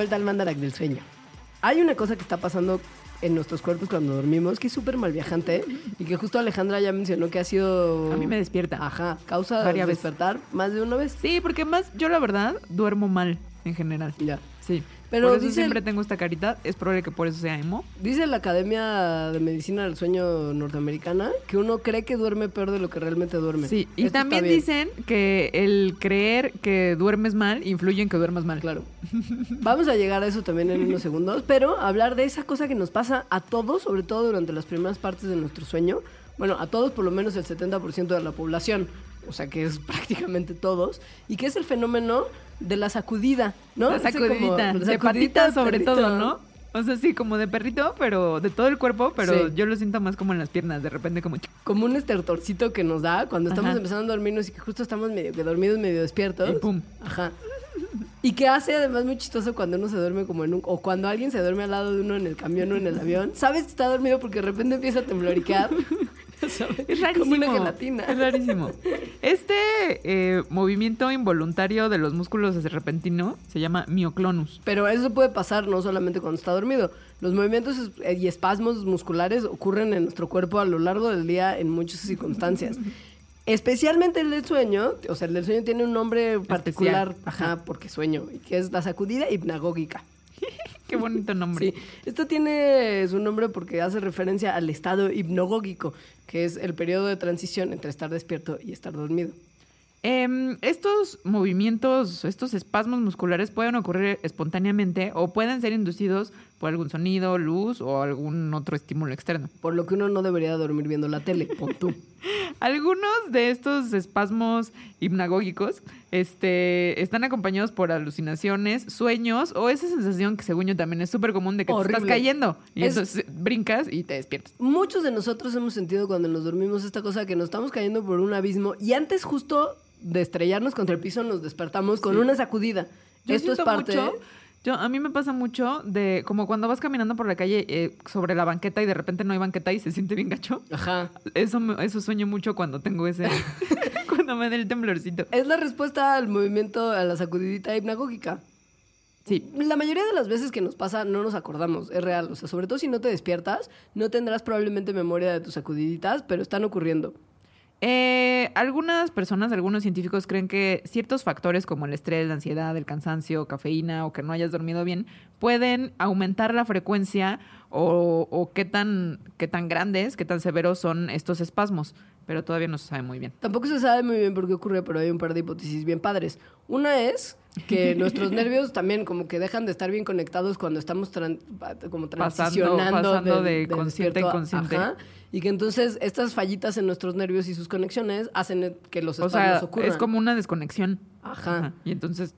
Vuelta al Mandarac del sueño. Hay una cosa que está pasando en nuestros cuerpos cuando dormimos que es súper mal viajante y que justo Alejandra ya mencionó que ha sido...
A mí me despierta.
Ajá, causa de despertar más de una vez.
Sí, porque más, yo la verdad, duermo mal en general.
Ya.
Sí.
Pero
por eso
dice-
siempre tengo esta carita. Es probable que por eso sea emo.
Dice la Academia de Medicina del Sueño norteamericana que uno cree que duerme peor de lo que realmente duerme.
Sí, y
Esto
también dicen que el creer que duermes mal influye en que duermas mal.
Claro. Vamos a llegar a eso también en unos segundos, pero hablar de esa cosa que nos pasa a todos, sobre todo durante las primeras partes de nuestro sueño. Bueno, a todos, por lo menos el 70% de la población, o sea que es prácticamente todos, y que es el fenómeno de la sacudida, ¿no?
La
como-
sacudidita,
la
de
sacudidita
patita sobre
perrito,
todo, ¿no? O sea, sí, como de perrito, pero de todo el cuerpo, pero
Sí.
yo lo siento más como en las piernas, de repente como...
Como un estertorcito que nos da cuando estamos
Ajá.
empezando a dormirnos y que justo estamos medio que dormidos, medio despiertos.
Y pum.
Ajá. Y que hace además muy chistoso cuando uno se duerme como en un... O cuando alguien se duerme al lado de uno en el camión o en el avión. Sabes que está dormido porque de repente empieza a tembloriquear. ¿Sabes?
Es rarísimo.
Como una gelatina.
Es rarísimo. Este eh, movimiento involuntario de los músculos ese repentino se llama mioclonus.
Pero eso puede pasar no solamente cuando está dormido. Los movimientos es- eh, y espasmos musculares ocurren en nuestro cuerpo a lo largo del día en muchas circunstancias. Especialmente el del sueño, o sea, el del sueño tiene un nombre particular,
Ajá.
ajá, porque sueño, y que es la sacudida hipnagógica.
Qué bonito nombre.
Sí, esto tiene su nombre porque hace referencia al estado hipnagógico, que es el periodo de transición entre estar despierto y estar dormido.
Em, estos movimientos, estos espasmos musculares pueden ocurrir espontáneamente o pueden ser inducidos por algún sonido, luz o algún otro estímulo externo.
Por lo que uno no debería dormir viendo la tele, pon tú.
Algunos de estos espasmos hipnagógicos este, están acompañados por alucinaciones, sueños o esa sensación que según yo también es súper común de que te estás cayendo y
Es-
entonces brincas y te despiertas.
Muchos de nosotros hemos sentido cuando nos dormimos esta cosa que nos estamos cayendo por un abismo y antes justo de estrellarnos contra el piso nos despertamos con una sacudida.
Yo
Esto es parte...
mucho- yo, a mí me pasa mucho de como cuando vas caminando por la calle eh, sobre la banqueta y de repente no hay banqueta y se siente bien gacho.
Ajá.
Eso, eso sueño mucho cuando tengo ese... cuando me da el temblorcito.
Es la respuesta al movimiento, a la sacudidita hipnagógica.
Sí.
La mayoría de las veces que nos pasa no nos acordamos, es real. O sea, sobre todo si no te despiertas, no tendrás probablemente memoria de tus sacudiditas, pero están ocurriendo.
Eh, algunas personas, algunos científicos creen que ciertos factores como el estrés, la ansiedad, el cansancio, cafeína o que no hayas dormido bien pueden aumentar la frecuencia o, o qué tan qué tan grandes, qué tan severos son estos espasmos, pero todavía no se sabe muy bien.
Tampoco se sabe muy bien por qué ocurre, pero hay un par de hipótesis bien padres. Una es que nuestros nervios también como que dejan de estar bien conectados cuando estamos tran- como
Pasando-
transicionando
pasando de consciente a inconsciente.
ajá, y que entonces estas fallitas en nuestros nervios y sus conexiones hacen que los
O
espasmos
sea,
ocurran.
es como una desconexión.
Ajá.
Y entonces,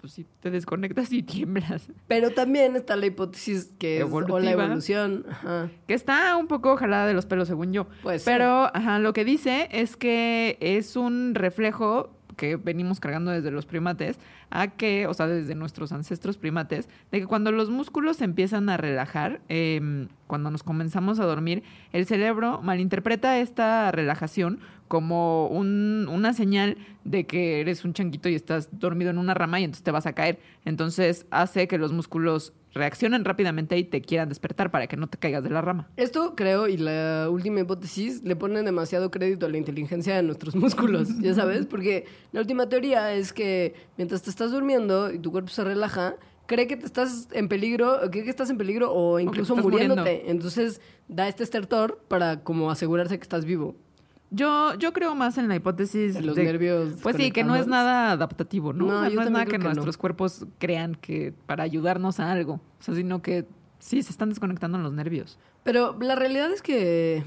pues sí, te desconectas y tiemblas.
Pero también está la hipótesis que es o la evolución. Ajá.
Que está un poco jalada de los pelos, según yo.
Puede ser.
Pero ajá, lo que dice es que es un reflejo que venimos cargando desde los primates, a que, o sea, desde nuestros ancestros primates, de que cuando los músculos se empiezan a relajar, eh, cuando nos comenzamos a dormir, el cerebro malinterpreta esta relajación como un- una señal de que eres un changuito y estás dormido en una rama y entonces te vas a caer. Entonces hace que los músculos reaccionen rápidamente y te quieran despertar para que no te caigas de la rama.
Esto creo, y la última hipótesis, le ponen demasiado crédito a la inteligencia de nuestros músculos, ya sabes, porque la última teoría es que mientras te estás durmiendo y tu cuerpo se relaja, cree que te estás en peligro, cree que estás en peligro o incluso muriéndote.
muriendo.
Entonces da este estertor para como asegurarse que estás vivo.
Yo, yo creo más en la hipótesis
De los
de-
nervios
Pues sí, que no es nada adaptativo, ¿no?
No,
O sea,
yo
no es nada que,
no.
nuestros cuerpos crean que para ayudarnos a algo. O sea, sino que sí se están desconectando los nervios.
Pero la realidad es que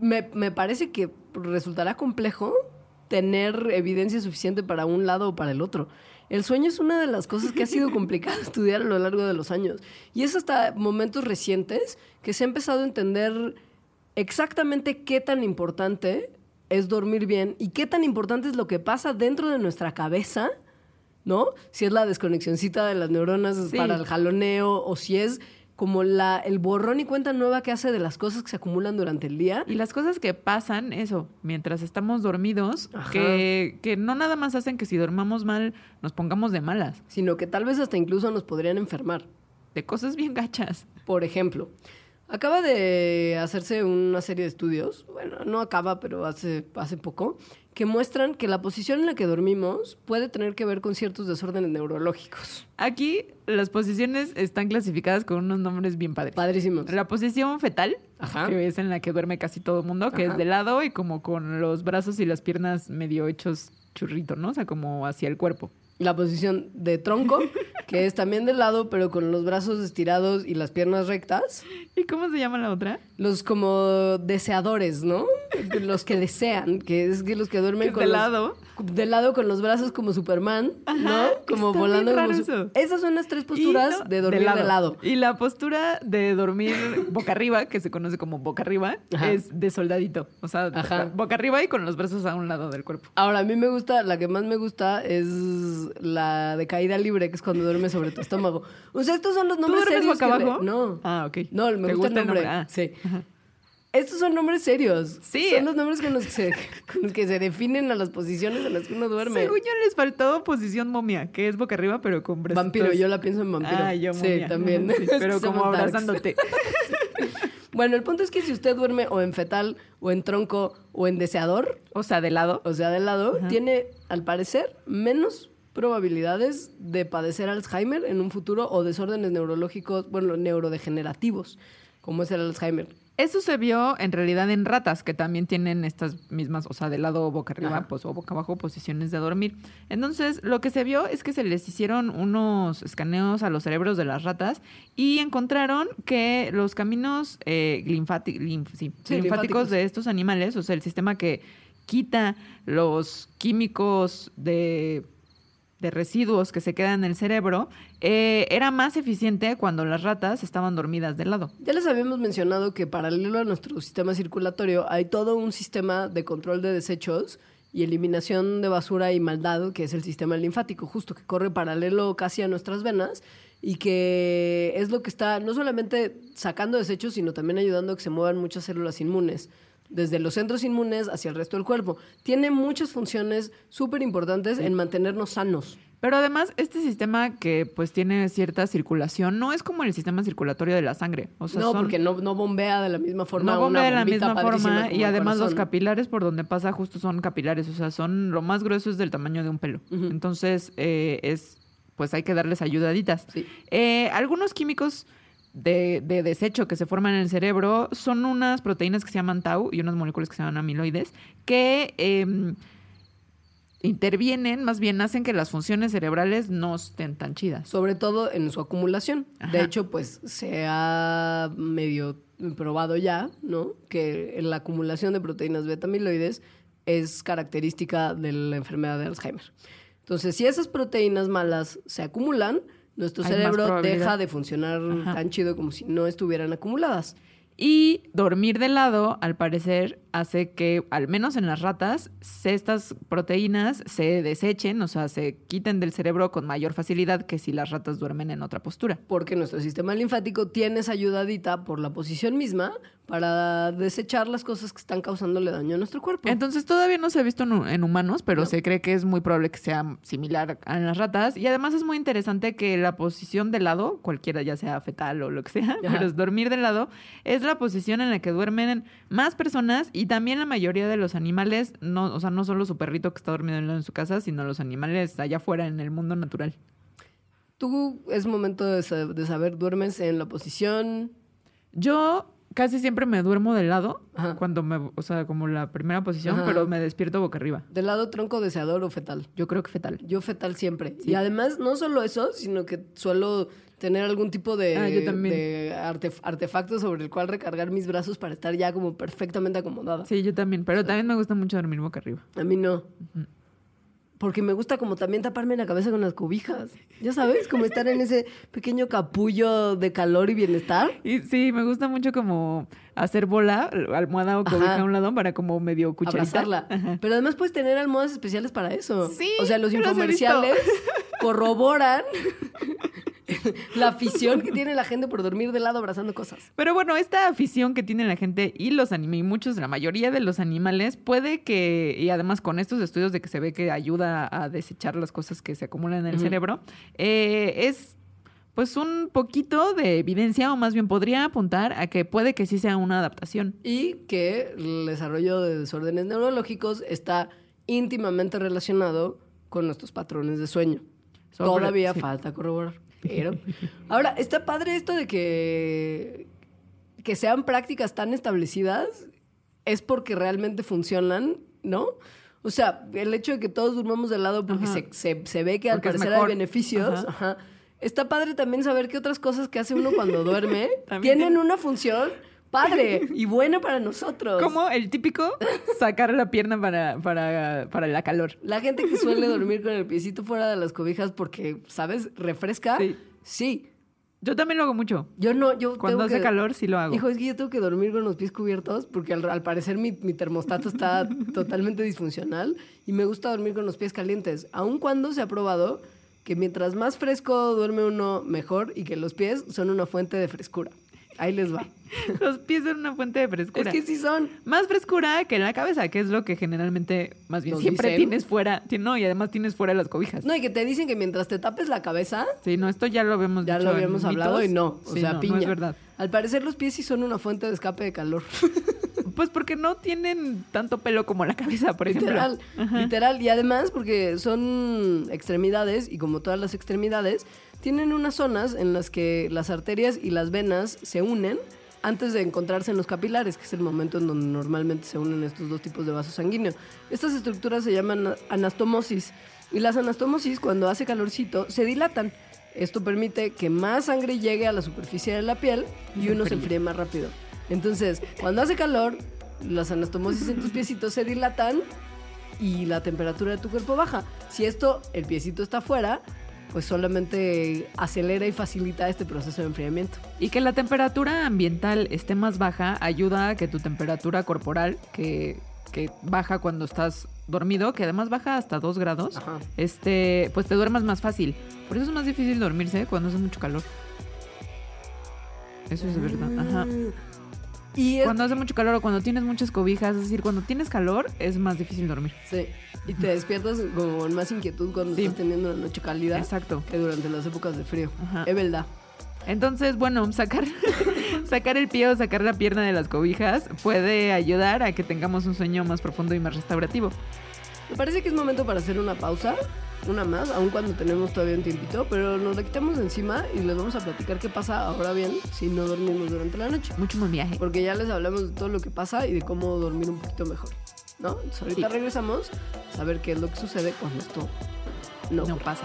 me, me parece que resultará complejo tener evidencia suficiente para un lado o para el otro. El sueño es una de las cosas que ha sido complicado estudiar a lo largo de los años. Y es hasta momentos recientes que se ha empezado a entender exactamente qué tan importante es dormir bien y qué tan importante es lo que pasa dentro de nuestra cabeza, ¿no? Si es la desconexioncita de las neuronas
Sí.
para el jaloneo o si es como la, el borrón y cuenta nueva que hace de las cosas que se acumulan durante el día.
Y las cosas que pasan, eso, mientras estamos dormidos, que, que no nada más hacen que si dormamos mal nos pongamos de malas,
sino que tal vez hasta incluso nos podrían enfermar.
de cosas bien gachas.
Por ejemplo, acaba de hacerse una serie de estudios, bueno, no acaba, pero hace, hace poco, que muestran que la posición en la que dormimos puede tener que ver con ciertos desórdenes neurológicos.
Aquí las posiciones están clasificadas con unos nombres bien padres.
Padrísimos.
La posición fetal,
Ajá.
que es en la que duerme casi todo el mundo, que
Ajá.
es de lado y como con los brazos y las piernas medio hechos churrito, ¿no? O sea, como hacia el cuerpo.
La posición de tronco, que es también de lado, pero con los brazos estirados y las piernas rectas.
¿Y cómo se llama la otra?
Los como deseadores, ¿no? Los que desean, que es que los que duermen
Que
con
de
los-
lado.
De lado con los brazos como Superman,
Ajá,
¿no? Como volando como
eso.
Esas son las tres posturas de dormir de lado.
Y la postura de dormir boca arriba, que se conoce como boca arriba,
Ajá.
es de soldadito. O sea,
Ajá.
boca arriba y con los brazos a un lado del cuerpo.
Ahora, a mí me gusta, la que más me gusta es la de caída libre, que es cuando duermes sobre tu estómago. O sea, estos son los
¿Tú
nombres
duermes
serios.
boca abajo?
No.
Ah, ok.
No, me
¿Te
gusta, el nombre.
Ah.
Sí. Estos son nombres serios.
Sí.
Son los nombres con los, que se, con los que se definen a las posiciones en las que uno duerme.
Según yo les faltó posición momia, que es boca arriba, pero con bracitos.
Vampiro, yo la pienso en vampiro.
Ah, yo
Sí,
momia.
también.
Sí, pero como abrazándote.
Bueno, el punto es que si usted duerme o en fetal, o en tronco, o en deseador,
O sea, de lado.
o sea, de lado, tiene, al parecer, menos probabilidades de padecer Alzheimer en un futuro o desórdenes neurológicos, bueno, neurodegenerativos, como es el Alzheimer.
Eso se vio en realidad en ratas, que también tienen estas mismas, o sea, de lado boca arriba,
Ajá.
pues, o boca abajo, posiciones de dormir. Entonces, lo que se vio es que se les hicieron unos escaneos a los cerebros de las ratas y encontraron que los caminos eh, linfati- linf- sí,
Sí,
linfáticos
linfáticos.
de estos animales, o sea, el sistema que quita los químicos de de residuos que se quedan en el cerebro, eh, era más eficiente cuando las ratas estaban dormidas de lado.
Ya les habíamos mencionado que paralelo a nuestro sistema circulatorio hay todo un sistema de control de desechos y eliminación de basura y maldad, que es el sistema linfático, justo que corre paralelo casi a nuestras venas y que es lo que está no solamente sacando desechos, sino también ayudando a que se muevan muchas células inmunes desde los centros inmunes hacia el resto del cuerpo. Tiene muchas funciones súper importantes en mantenernos sanos.
Pero además, este sistema que pues tiene cierta circulación no es como el sistema circulatorio de la sangre. O sea,
no,
son-
porque no, no bombea de la misma forma.
no
una
bombea de la misma forma y además los capilares por donde pasa justo son capilares, o sea, son lo más grueso es del tamaño de un pelo. Entonces, eh, es pues hay que darles ayudaditas.
Sí.
Eh, algunos químicos de, de desecho que se forman en el cerebro son unas proteínas que se llaman tau y unas moléculas que se llaman amiloides que em, intervienen, más bien hacen que las funciones cerebrales no estén tan chidas.
sobre todo en su acumulación. De hecho, pues se ha medio probado ya, ¿no? Que la acumulación de proteínas beta-amiloides es característica de la enfermedad de Alzheimer. Entonces, si esas proteínas malas se acumulan, nuestro
Hay
cerebro deja de funcionar
Ajá.
tan chido como si no estuvieran acumuladas.
Y dormir de lado, al parecer, hace que, al menos en las ratas, estas proteínas se desechen, o sea, se quiten del cerebro con mayor facilidad que si las ratas duermen en otra postura.
Porque nuestro sistema linfático tiene esa ayudadita por la posición misma para desechar las cosas que están causándole daño a nuestro cuerpo.
Entonces todavía no se ha visto en, hu- en humanos, pero
No.
se cree que es muy probable que sea similar a las ratas. Y además es muy interesante que la posición de lado, cualquiera ya sea fetal o lo que sea,
Ajá.
pero es dormir de lado, es la posición en la que duermen más personas y también la mayoría de los animales, no, o sea, no solo su perrito que está dormido en su casa, sino los animales allá afuera en el mundo natural.
Tú es momento de saber, duermes en la posición.
Yo casi siempre me duermo de lado
Ajá.
cuando me, o sea, como la primera posición,
Ajá.
pero me despierto boca arriba.
¿Del lado tronco deseador o fetal?
Yo creo que fetal.
Yo fetal siempre. Y además, no solo eso, sino que suelo tener algún tipo de,
Ah,
de artef- artefacto sobre el cual recargar mis brazos para estar ya como perfectamente acomodada.
Sí, yo también, pero también me gusta mucho dormir boca arriba.
A mí no. Porque me gusta como también taparme la cabeza con las cobijas. Ya sabes, como estar en ese pequeño capullo de calor y bienestar.
Y sí, me gusta mucho como hacer bola, almohada o cobija
Ajá.
a un lado para como medio cucharita.
Pero además puedes tener almohadas especiales para eso.
Sí,
O sea, los infomerciales corroboran la afición que tiene la gente por dormir de lado abrazando cosas.
Pero bueno, esta afición que tiene la gente y los animales, y muchos, la mayoría de los animales, puede que, y además con estos estudios de que se ve que ayuda a desechar las cosas que se acumulan en el cerebro, eh, es pues un poquito de evidencia, o más bien podría apuntar a que puede que sí sea una adaptación.
Y que el desarrollo de desórdenes neurológicos está íntimamente relacionado con nuestros patrones de sueño.
Sobre-
Todavía
sí.
falta corroborar. Pero. Ahora, está padre esto de que, que sean prácticas tan establecidas, es porque realmente funcionan, ¿no? O sea, el hecho de que todos durmamos de lado porque se, se- se ve que al
Porque
parecer hay beneficios.
Ajá.
Ajá. Está padre también saber que otras cosas que hace uno cuando duerme tienen
tiene-
una función padre y buena para nosotros.
Como el típico sacar la pierna para, para, para la calor.
La gente que suele dormir con el piecito fuera de las cobijas porque, ¿sabes? Refresca.
Sí.
Sí.
Yo también lo hago mucho.
Yo no, yo
Cuando
tengo
hace
que-
calor sí lo hago.
Hijo, es que yo tengo que dormir con los pies cubiertos porque al, al parecer mi, mi termostato está totalmente disfuncional y me gusta dormir con los pies calientes. Aun cuando se ha probado que mientras más fresco duerme uno, mejor y que los pies son una fuente de frescura. Ahí les va.
Los pies son una fuente de frescura.
Es que sí son.
Más frescura que la cabeza, que es lo que generalmente, más bien,
Nos
siempre
dicen.
tienes fuera. No, y además tienes fuera las cobijas.
No, y que te dicen que mientras te tapes la cabeza,
Sí, no, esto ya lo habíamos
ya
dicho
lo
en
habíamos hablado
mitos.
y no. O
Sí,
sea,
no,
piña.
No es verdad.
Al parecer los pies sí son una fuente de escape de calor.
Pues porque no tienen tanto pelo como la cabeza, por ejemplo.
Literal, literal. Y además porque son extremidades y como todas las extremidades, tienen unas zonas en las que las arterias y las venas se unen antes de encontrarse en los capilares, que es el momento en donde normalmente se unen estos dos tipos de vasos sanguíneos. Estas estructuras se llaman anastomosis y las anastomosis cuando hace calorcito se dilatan. Esto permite que más sangre llegue a la superficie de la piel y uno se enfríe más rápido. Entonces, cuando hace calor, las anastomosis en tus piecitos se dilatan y la temperatura de tu cuerpo baja. Si esto, el piecito está afuera, pues solamente acelera y facilita este proceso de enfriamiento.
Y que la temperatura ambiental esté más baja ayuda a que tu temperatura corporal, que, que baja cuando estás dormido, que además baja hasta 2 grados,
Ajá.
este, pues te duermas más fácil. Por eso es más difícil dormirse cuando hace mucho calor. Eso es verdad. Ajá.
Y es-
Cuando hace mucho calor o cuando tienes muchas cobijas, es decir, cuando tienes calor es más difícil dormir.
sí, y te despiertas con más inquietud cuando
Sí.
estás teniendo una noche cálida
Exacto.
que durante las épocas de frío.
Ajá.
Es verdad.
Entonces, bueno, sacar, sacar el pie o sacar la pierna de las cobijas puede ayudar a que tengamos un sueño más profundo y más restaurativo.
Me parece que es momento para hacer una pausa, una más, aun cuando tenemos todavía un tiempito, pero nos la quitamos de encima y les vamos a platicar qué pasa ahora bien si no dormimos durante la noche.
Mucho más viaje.
Porque ya les hablamos de todo lo que pasa y de cómo dormir un poquito mejor. ¿No? Entonces ahorita
Sí.
regresamos a saber qué es lo que sucede cuando esto no.
No pasa.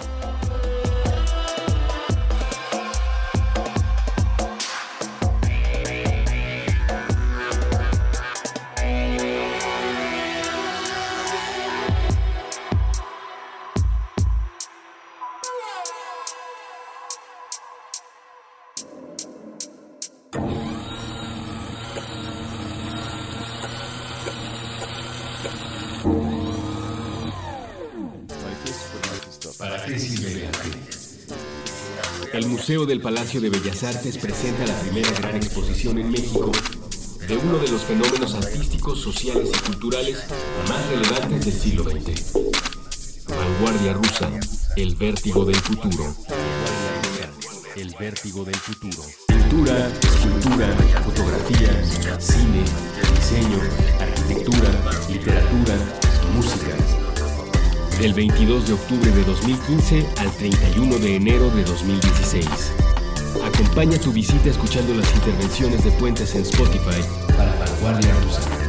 Museo del Palacio de Bellas Artes presenta la primera gran exposición en México de uno de los fenómenos artísticos, sociales y culturales más relevantes del siglo XX. Vanguardia rusa, el vértigo del futuro. El vértigo del futuro. Pintura, escultura, fotografía, cine, diseño, arquitectura, literatura, música. Del 22 de octubre de 2015 al 31 de enero de 2016. Acompaña tu visita escuchando las intervenciones de Puentes en Spotify para Vanguardia Rusa.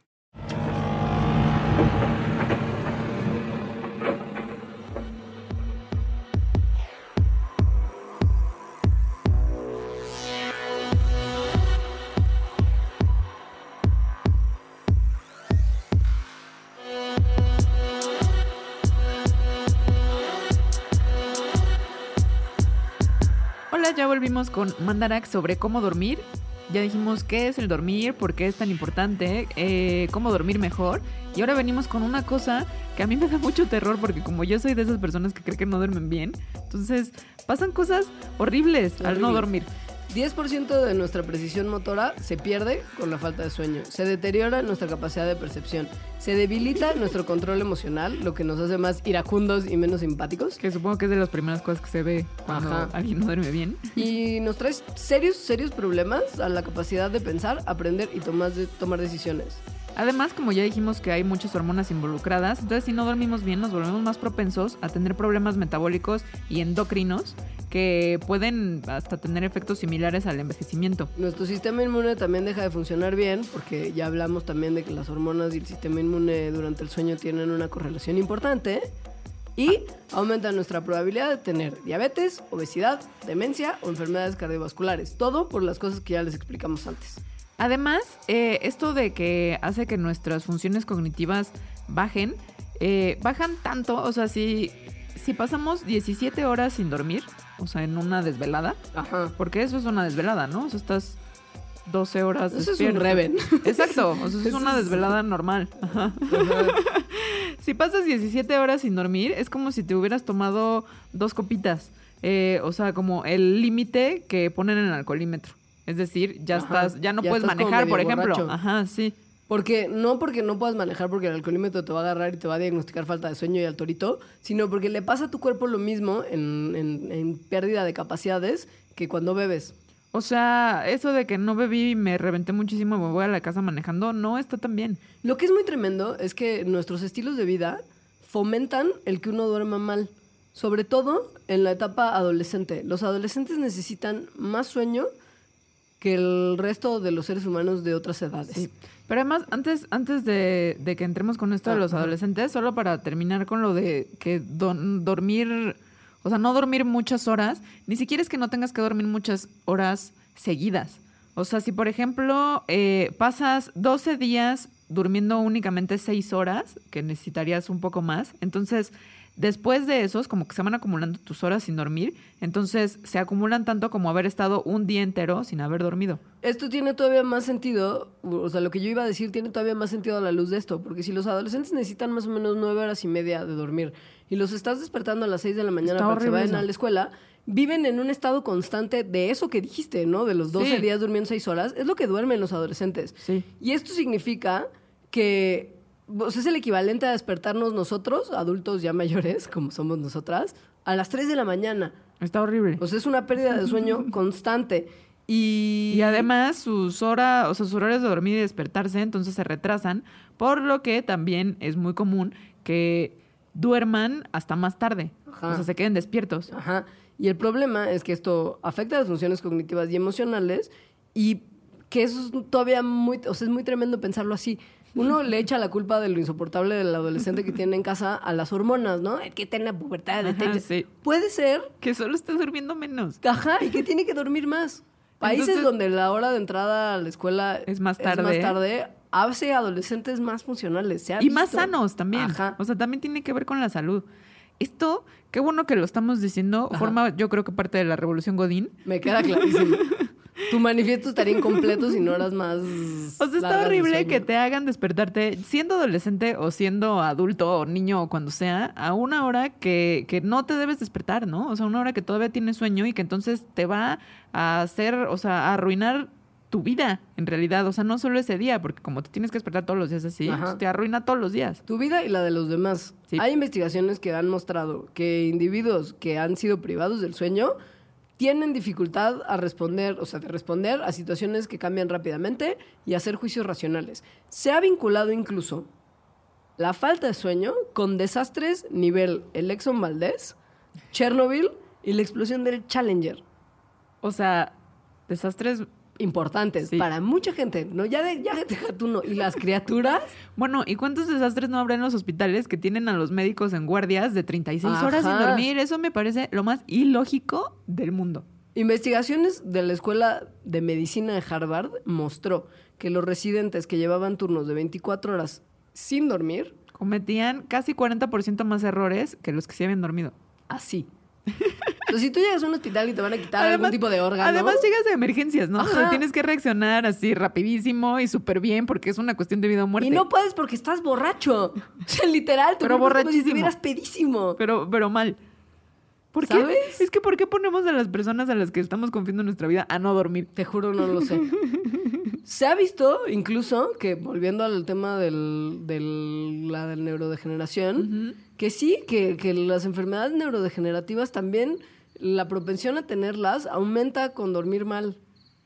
Volvimos con Mandarax sobre cómo dormir. Ya dijimos qué es el dormir, por qué es tan importante, eh, cómo dormir mejor. Y ahora venimos con una cosa que a mí me da mucho terror porque como yo soy de esas personas que creen que no duermen bien, entonces pasan cosas horribles al no
Horribles.
dormir.
10% de nuestra precisión motora se pierde con la falta de sueño. Se deteriora nuestra capacidad de percepción. Se debilita nuestro control emocional, lo que nos hace más iracundos y menos simpáticos.
Que supongo que es de las primeras cosas que se ve cuando
Ajá.
alguien no duerme bien.
Y nos trae serios, serios problemas a la capacidad de pensar, aprender y tomar decisiones.
Además, como ya dijimos que hay muchas hormonas involucradas, entonces si no dormimos bien nos volvemos más propensos a tener problemas metabólicos y endocrinos que pueden hasta tener efectos similares al envejecimiento.
Nuestro sistema inmune también deja de funcionar bien, porque ya hablamos también de que las hormonas y el sistema inmune durante el sueño tienen una correlación importante. Y aumenta nuestra probabilidad de tener diabetes, obesidad, demencia o enfermedades cardiovasculares. Todo por las cosas que ya les explicamos antes.
Además, eh, esto de que hace que nuestras funciones cognitivas bajen, eh, bajan tanto, o sea, si, si pasamos 17 horas sin dormir, o sea, en una desvelada,
Ajá.
porque eso es una desvelada, ¿no? O sea, estás 12 horas
Eso es un reven.
Exacto, o sea, es una desvelada normal. Ajá. Si pasas 17 horas sin dormir, es como si te hubieras tomado dos copitas. Eh, o sea, como el límite que ponen en el alcoholímetro. Es decir, ya
Ajá,
estás, ya no
ya
puedes manejar, por ejemplo.
borracho.
Ajá, sí.
Porque no porque no puedas manejar porque el alcoholímetro te va a agarrar y te va a diagnosticar falta de sueño y al torito, sino porque le pasa a tu cuerpo lo mismo en, en- en pérdida de capacidades que cuando bebes.
O sea, eso de que no bebí y me reventé muchísimo y me voy a la casa manejando, no está tan bien.
Lo que es muy tremendo es que nuestros estilos de vida fomentan el que uno duerma mal, sobre todo en la etapa adolescente. Los adolescentes necesitan más sueño que el resto de los seres humanos de otras edades.
Sí. Pero además, antes, antes de, de que entremos con esto de los
Ajá.
adolescentes, solo para terminar con lo de que don- dormir, o sea, no dormir muchas horas, ni siquiera es que no tengas que dormir muchas horas seguidas. O sea, si por ejemplo eh, pasas 12 días durmiendo únicamente 6 horas, que necesitarías un poco más, entonces después de esos como que se van acumulando tus horas sin dormir, entonces se acumulan tanto como haber estado un día entero sin haber dormido.
Esto tiene todavía más sentido, o sea, lo que yo iba a decir tiene todavía más sentido a la luz de esto, porque si los adolescentes necesitan más o menos nueve horas y media de dormir y los estás despertando a las seis de la mañana
Está
para que se vayan a la escuela, viven en un estado constante de eso que dijiste, ¿no? De los 12
Sí.
días durmiendo seis horas, es lo que duermen los adolescentes.
Sí.
Y esto significa que es el equivalente a despertarnos nosotros, adultos ya mayores, como somos nosotras, a las 3 de la mañana.
Está horrible.
O sea, es una pérdida de sueño constante. Y,
Y además sus horas, o sea, sus horarios de dormir y despertarse, entonces se retrasan, por lo que también es muy común que duerman hasta más tarde.
Ajá.
O sea, se queden despiertos.
Ajá. Y el problema es que esto afecta las funciones cognitivas y emocionales y que eso es todavía muy, o sea, es muy tremendo pensarlo así. Uno le echa la culpa de lo insoportable del adolescente que tiene en casa a las hormonas, ¿no? Es que tiene la pubertad,
Ajá, sí.
Puede ser,
Que solo esté durmiendo menos.
ajá, y que tiene que dormir más. Países
Entonces-
donde la hora de entrada a la escuela
Es más
es más
tarde.
tarde hace adolescentes más funcionales. se ha
Y más sanos también.
Ajá.
O sea, también tiene que ver con la salud. esto, qué bueno que lo estamos diciendo, forma yo creo que parte de la revolución Godín.
Me queda clarísimo. Tu manifiesto estaría incompleto si no eras más.
O sea, está horrible que te hagan despertarte siendo adolescente o siendo adulto o niño o cuando sea, a una hora que, que no te debes despertar, ¿no? O sea, una hora que todavía tienes sueño y que entonces te va a hacer, o sea, a arruinar tu vida en realidad. O sea, no solo ese día, porque como te tienes que despertar todos los días así, pues te arruina todos los días.
Tu vida y la de los demás.
Sí.
Hay investigaciones que han mostrado que individuos que han sido privados del sueño tienen dificultad a responder, o sea, de responder a situaciones que cambian rápidamente y hacer juicios racionales. Se ha vinculado incluso la falta de sueño con desastres nivel el Exxon Valdez, Chernobyl y la explosión del Challenger.
O sea, desastres
Importantes
Sí.
para mucha gente, ¿no? Ya, de, ya deja tú no. Y las criaturas
Bueno, ¿y cuántos desastres no habrá en los hospitales que tienen a los médicos en guardias de 36 horas sin
Ajá.
dormir? Eso me parece lo más ilógico del mundo.
Investigaciones de la Escuela de Medicina de Harvard mostró que los residentes que llevaban turnos de 24 horas sin dormir,
Cometían casi 40% más errores que los que se habían dormido.
así. Entonces, si tú llegas a un hospital y te van a quitar algún tipo de órgano,
Además llegas de emergencias, ¿no? O sea,
Ajá.
tienes que reaccionar así rapidísimo y súper bien porque es una cuestión de vida o muerte.
y no puedes porque estás borracho. O sea, literal, tu
Pero
es como si
borrachísimo.
estuvieras pedísimo.
Pero, pero mal. ¿Por qué?
¿Sabes?
Es que ¿por qué ponemos a las personas a las que estamos confiando nuestra vida a no dormir?
Te juro, no lo sé. Se ha visto incluso que, volviendo al tema del, del- la del neurodegeneración, que sí, que, que las enfermedades neurodegenerativas también, la propensión a tenerlas aumenta con dormir mal.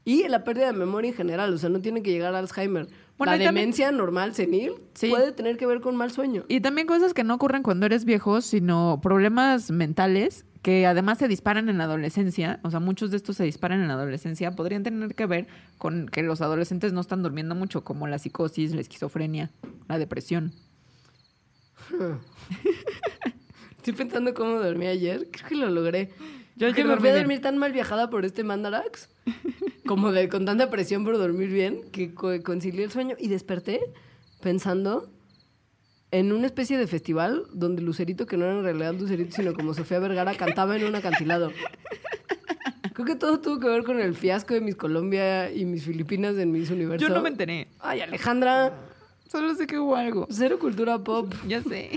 Y la pérdida de memoria en general, o sea, no tiene que llegar a Alzheimer.
Bueno,
la
también-
demencia normal, senil,
Sí.
puede tener que ver con mal sueño.
Y también cosas que no ocurren cuando eres viejo, sino problemas mentales que además se disparan en la adolescencia, o sea, muchos de estos se disparan en la adolescencia, podrían tener que ver con que los adolescentes no están durmiendo mucho, como la psicosis, la esquizofrenia, la depresión.
Estoy pensando cómo dormí ayer. Creo que lo logré.
Yo
que
ayer
me fui a dormir tan mal viajada por este mandarax, como de con tanta presión por dormir bien, que co- concilié el sueño y desperté pensando en una especie de festival donde Lucerito, que no era en realidad Lucerito, sino como Sofía Vergara, cantaba en un acantilado. Creo que todo tuvo que ver con el fiasco de Miss Colombia y mis Filipinas en Miss Universo.
Yo no me enteré,
Ay, Alejandra,
solo sé que hubo algo.
cero cultura pop.
Ya sé.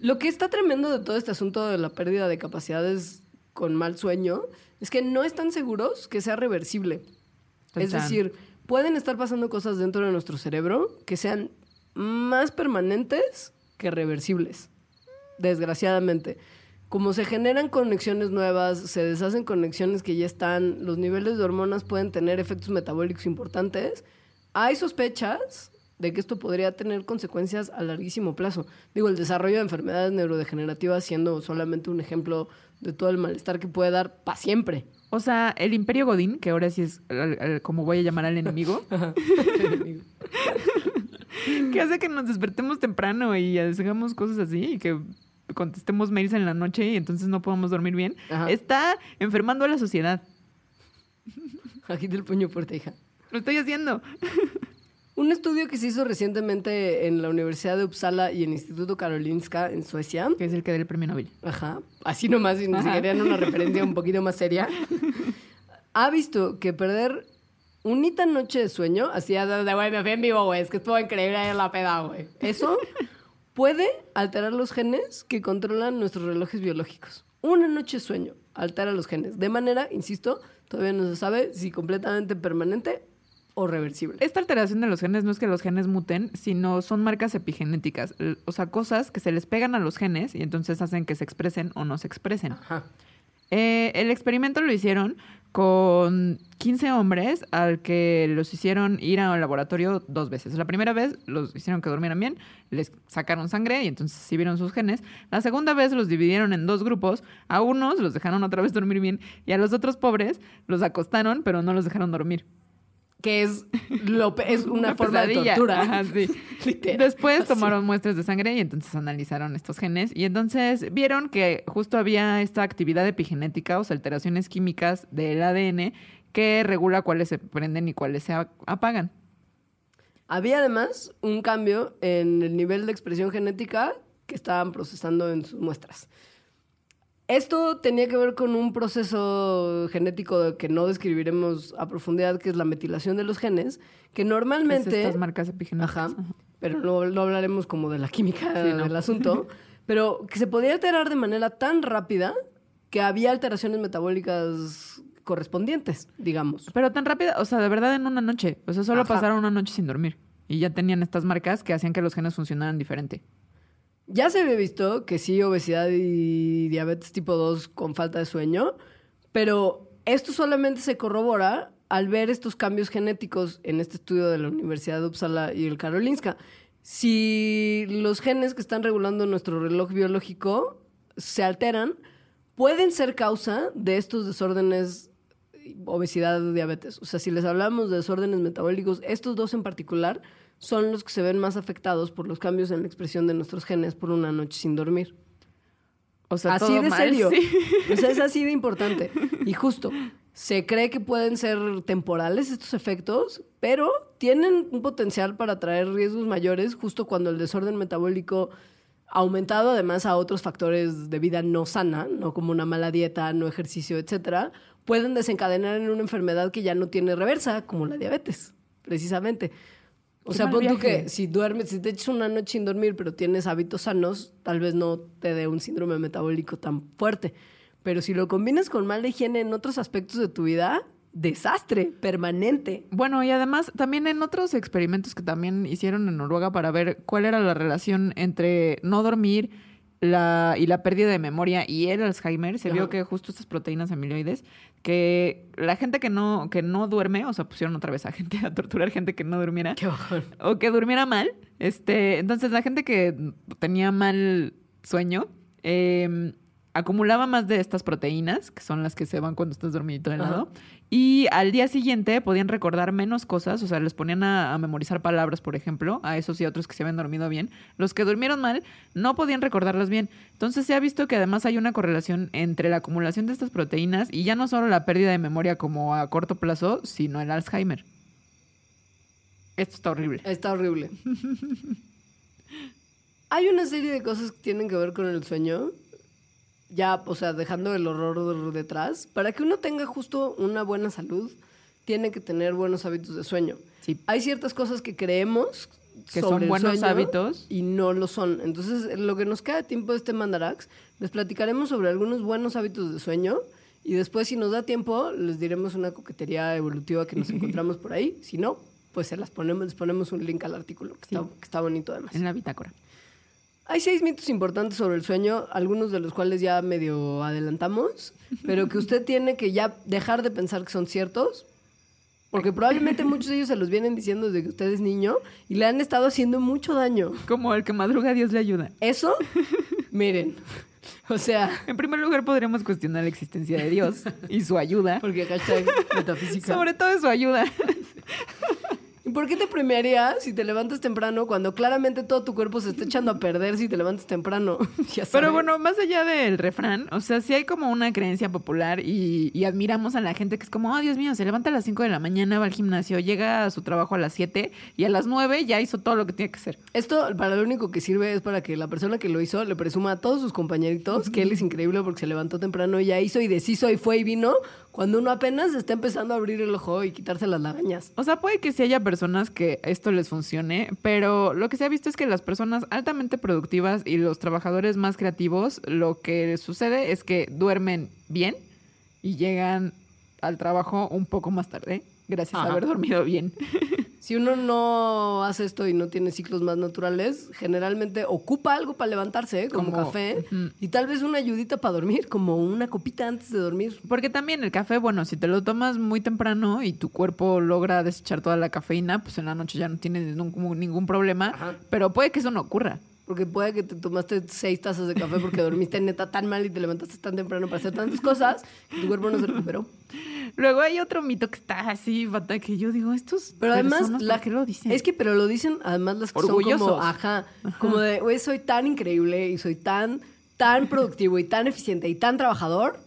Lo que está tremendo de todo este asunto de la pérdida de capacidades con mal sueño es que no están seguros que sea reversible. Es
Tan,
decir, pueden estar pasando cosas dentro de nuestro cerebro que sean más permanentes que reversibles. Desgraciadamente. Como se generan conexiones nuevas, se deshacen conexiones que ya están, los niveles de hormonas pueden tener efectos metabólicos importantes, hay sospechas de que esto podría tener consecuencias a larguísimo plazo. Digo, el desarrollo de enfermedades neurodegenerativas siendo solamente un ejemplo de todo el malestar que puede dar para siempre.
O sea, el Imperio Godín, que ahora sí es el- el- como voy a llamar al enemigo, que hace que nos despertemos temprano y hagamos cosas así y que contestemos mails en la noche y entonces no podamos dormir bien,
Ajá.
está enfermando a la sociedad.
Agita el puño fuerte, hija.
Lo estoy haciendo.
Un estudio que se hizo recientemente en la Universidad de Uppsala y en el Instituto Karolinska en Suecia,
Que es el que da el premio Nobel.
ajá, así nomás, siquiera en una referencia un poquito más seria, ha visto que perder unita noche de sueño, así de, de, güey, me fui en vivo, güey, es que estuvo increíble ayer la peda, güey. Eso puede alterar los genes que controlan nuestros relojes biológicos. Una noche de sueño altera los genes, de manera, insisto, todavía no se sabe si completamente permanente o reversible.
Esta alteración de los genes no es que los genes muten, sino son marcas epigenéticas, o sea, cosas que se les pegan a los genes y entonces hacen que se expresen o no se expresen.
Ajá.
Eh, el experimento lo hicieron con 15 hombres al que los hicieron ir al laboratorio dos veces. La primera vez los hicieron que durmieran bien, les sacaron sangre y entonces sí vieron sus genes. La segunda vez los dividieron en dos grupos. A unos los dejaron otra vez dormir bien y a los otros pobres los acostaron, pero no los dejaron dormir.
Que es, lo, es una, forma de tortura.
Ajá, sí.
Literal.
Después tomaron muestras de sangre y entonces analizaron estos genes y entonces vieron que justo había esta actividad epigenética, o sea, alteraciones químicas del ADN que regula cuáles se prenden y cuáles se apagan.
Había además un cambio en el nivel de expresión genética que estaban procesando en sus muestras. Esto tenía que ver con un proceso genético que no describiremos a profundidad, que es la metilación de los genes, que
Es
normalmente...
estas marcas epigenéticas.
Ajá. Pero no, no hablaremos como de la química
Sí, no.
del asunto. pero que se podía alterar de manera tan rápida que había alteraciones metabólicas correspondientes, digamos.
Pero tan rápida, o sea, de verdad en una noche. O sea, solo
Ajá.
pasaron una noche sin dormir. Y ya tenían estas marcas que hacían que los genes funcionaran diferente.
Ya se había visto que sí, obesidad y diabetes tipo 2 con falta de sueño, pero esto solamente se corrobora al ver estos cambios genéticos en este estudio de la Universidad de Uppsala y el Karolinska. Si los genes que están regulando nuestro reloj biológico se alteran, pueden ser causa de estos desórdenes, obesidad diabetes. O sea, si les hablamos de desórdenes metabólicos, estos dos en particular son los que se ven más afectados por los cambios en la expresión de nuestros genes por una noche sin dormir.
O sea,
así
todo
de
mal,
serio.
sí.
O sea, es así de importante. Y justo, se cree que pueden ser temporales estos efectos, pero tienen un potencial para traer riesgos mayores justo cuando el desorden metabólico aumentado además a otros factores de vida no sana, no como una mala dieta, no ejercicio, etcétera, pueden desencadenar en una enfermedad que ya no tiene reversa, como la diabetes, precisamente. O sea, pon tú que si duermes, si te echas una noche sin dormir, pero tienes hábitos sanos, tal vez no te dé un síndrome metabólico tan fuerte. Pero si lo combinas con mala higiene en otros aspectos de tu vida, desastre permanente.
Bueno, y además también en otros experimentos que también hicieron en Noruega para ver cuál era la relación entre no dormir la, y la pérdida de memoria y el Alzheimer, se vio que justo estas proteínas amiloides, que la gente que no, que no duerme, o sea, pusieron otra vez a gente a torturar gente que no durmiera,
Qué bajón.
o que durmiera mal. Este, entonces la gente que tenía mal sueño eh, acumulaba más de estas proteínas, que son las que se van cuando estás dormidito de
Ajá.
lado, y al día siguiente podían recordar menos cosas, o sea, les ponían a, a memorizar palabras, por ejemplo, a esos y otros que se habían dormido bien. Los que durmieron mal no podían recordarlas bien. Entonces se ha visto que además hay una correlación entre la acumulación de estas proteínas y ya no solo la pérdida de memoria como a corto plazo, sino el Alzheimer. Esto está horrible.
Está horrible. Hay una serie de cosas que tienen que ver con el sueño. Ya, o sea, dejando el horror detrás. Para que uno tenga justo una buena salud, tiene que tener buenos hábitos de sueño.
Sí.
Hay ciertas cosas que creemos
Que
sobre
son
el
buenos
sueño
hábitos.
y no lo son. Entonces, lo que nos queda de tiempo de este Mandarax, les platicaremos sobre algunos buenos hábitos de sueño y después, si nos da tiempo, les diremos una coquetería evolutiva que nos encontramos por ahí. Si no, pues se las ponemos, les ponemos un link al artículo, que,
Sí.
está, que está bonito además.
En la bitácora.
Hay seis mitos importantes sobre el sueño, algunos de los cuales ya medio adelantamos, pero que usted tiene que ya dejar de pensar que son ciertos, porque probablemente muchos de ellos se los vienen diciendo desde que usted es niño y le han estado haciendo mucho daño.
Como el que madruga, Dios le ayuda.
Eso, miren, o sea,
En primer lugar, podríamos cuestionar la existencia de Dios y su ayuda.
porque hashtag metafísica.
Sobre todo su ayuda.
¿Y por qué te premiaría si te levantas temprano cuando claramente todo tu cuerpo se está echando a perder si te levantas temprano? Ya
Pero
sabes.
bueno, más allá del refrán, o sea, sí hay como una creencia popular y, y admiramos a la gente que es como, oh Dios mío, se levanta a las 5 de la mañana, va al gimnasio, llega a su trabajo a las 7 y a las 9 ya hizo todo lo que tiene que hacer.
Esto para lo único que sirve es para que la persona que lo hizo le presuma a todos sus compañeritos que él es increíble porque se levantó temprano, ya hizo y deshizo y fue y vino, cuando uno apenas está empezando a abrir el ojo y quitarse las lagañas.
O sea, puede que sí haya personas que esto les funcione, pero lo que se ha visto es que las personas altamente productivas y los trabajadores más creativos, lo que sucede es que duermen bien y llegan al trabajo un poco más tarde, gracias
Ajá.
a haber dormido bien.
Si uno no hace esto y no tiene ciclos más naturales, generalmente ocupa algo para levantarse, ¿eh? como,
Como-
café, y tal vez una ayudita para dormir, como una copita antes de dormir.
Porque también el café, bueno, si te lo tomas muy temprano y tu cuerpo logra desechar toda la cafeína, pues en la noche ya no tienes ningún, ningún problema,
Ajá.
pero puede que eso no ocurra.
Porque puede que te tomaste seis tazas de café porque dormiste neta tan mal y te levantaste tan temprano para hacer tantas cosas que tu cuerpo no se recuperó.
Luego hay otro mito que está así, bata, que yo digo, estos
Pero además, la,
¿por qué lo dicen?
es que, pero lo dicen además las que son como,
Orgullosos.
ajá, como de, güey, soy tan increíble y soy tan, tan productivo y tan eficiente y tan trabajador.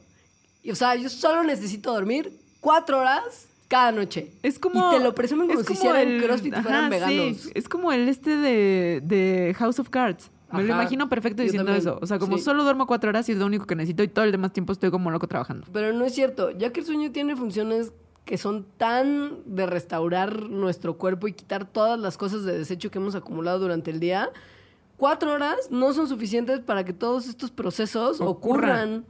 Y, o sea, yo solo necesito dormir cuatro horas cada noche.
Es como.
Y te lo presumen como
es
si hicieran
el-
CrossFit y fueran
ajá,
veganos.
sí, es como el este de, de House of Cards. Me lo imagino perfecto
Yo
diciendo
también.
eso. O sea, como
Sí.
solo duermo cuatro horas y es lo único que necesito y todo el demás tiempo estoy como loco trabajando.
Pero no es cierto, ya que el sueño tiene funciones que son tan de restaurar nuestro cuerpo y quitar todas las cosas de desecho que hemos acumulado durante el día, cuatro horas no son suficientes para que todos estos procesos
Ocurran.
ocurran.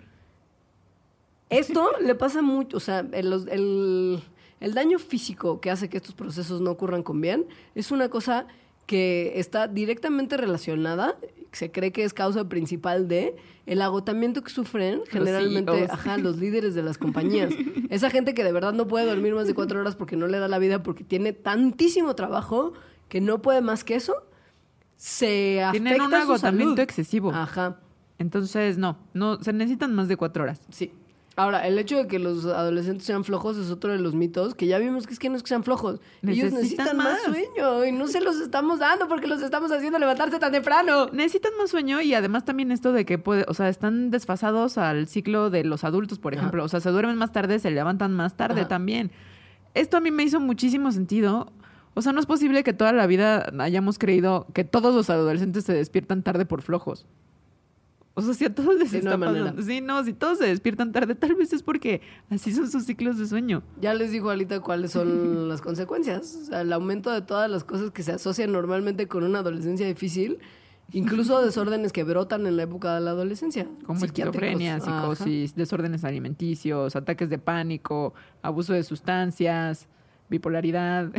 Esto le pasa mucho, o sea, el, el- el daño físico que hace que estos procesos no ocurran con bien es una cosa que está directamente relacionada, se cree que es causa principal de el agotamiento que sufren generalmente
CEOs.
ajá, los líderes de las compañías. Esa gente que de verdad no puede dormir más de cuatro horas porque no le da la vida, porque tiene tantísimo trabajo que no puede más que eso, se afecta
Tienen un
su
agotamiento
salud.
excesivo.
Ajá.
Entonces, no, no, se necesitan más de cuatro horas.
Sí. Ahora, el hecho de que los adolescentes sean flojos es otro de los mitos, que ya vimos que es que no es que sean flojos. Ellos
Necesitan
necesitan más.
más.
sueño y no se los estamos dando porque los estamos haciendo levantarse tan temprano.
Necesitan más sueño y además también esto de que puede, o sea, están desfasados al ciclo de los adultos, por
Ajá.
ejemplo. O sea, se duermen más tarde, se levantan más tarde
Ajá.
también. Esto a mí me hizo muchísimo sentido. O sea, no es posible que toda la vida hayamos creído que todos los adolescentes se despiertan tarde por flojos. O sea, si a todos les
no
está
manera.
pasando. Sí, no, si todos se despiertan tarde, tal vez es porque así son sus ciclos de sueño.
Ya les dijo Alita cuáles son las consecuencias. O sea, el aumento de todas las cosas que se asocian normalmente con una adolescencia difícil, incluso desórdenes que brotan en la época de la adolescencia.
Como esquizofrenia,
Ajá.
psicosis, desórdenes alimenticios, ataques de pánico, abuso de sustancias, bipolaridad.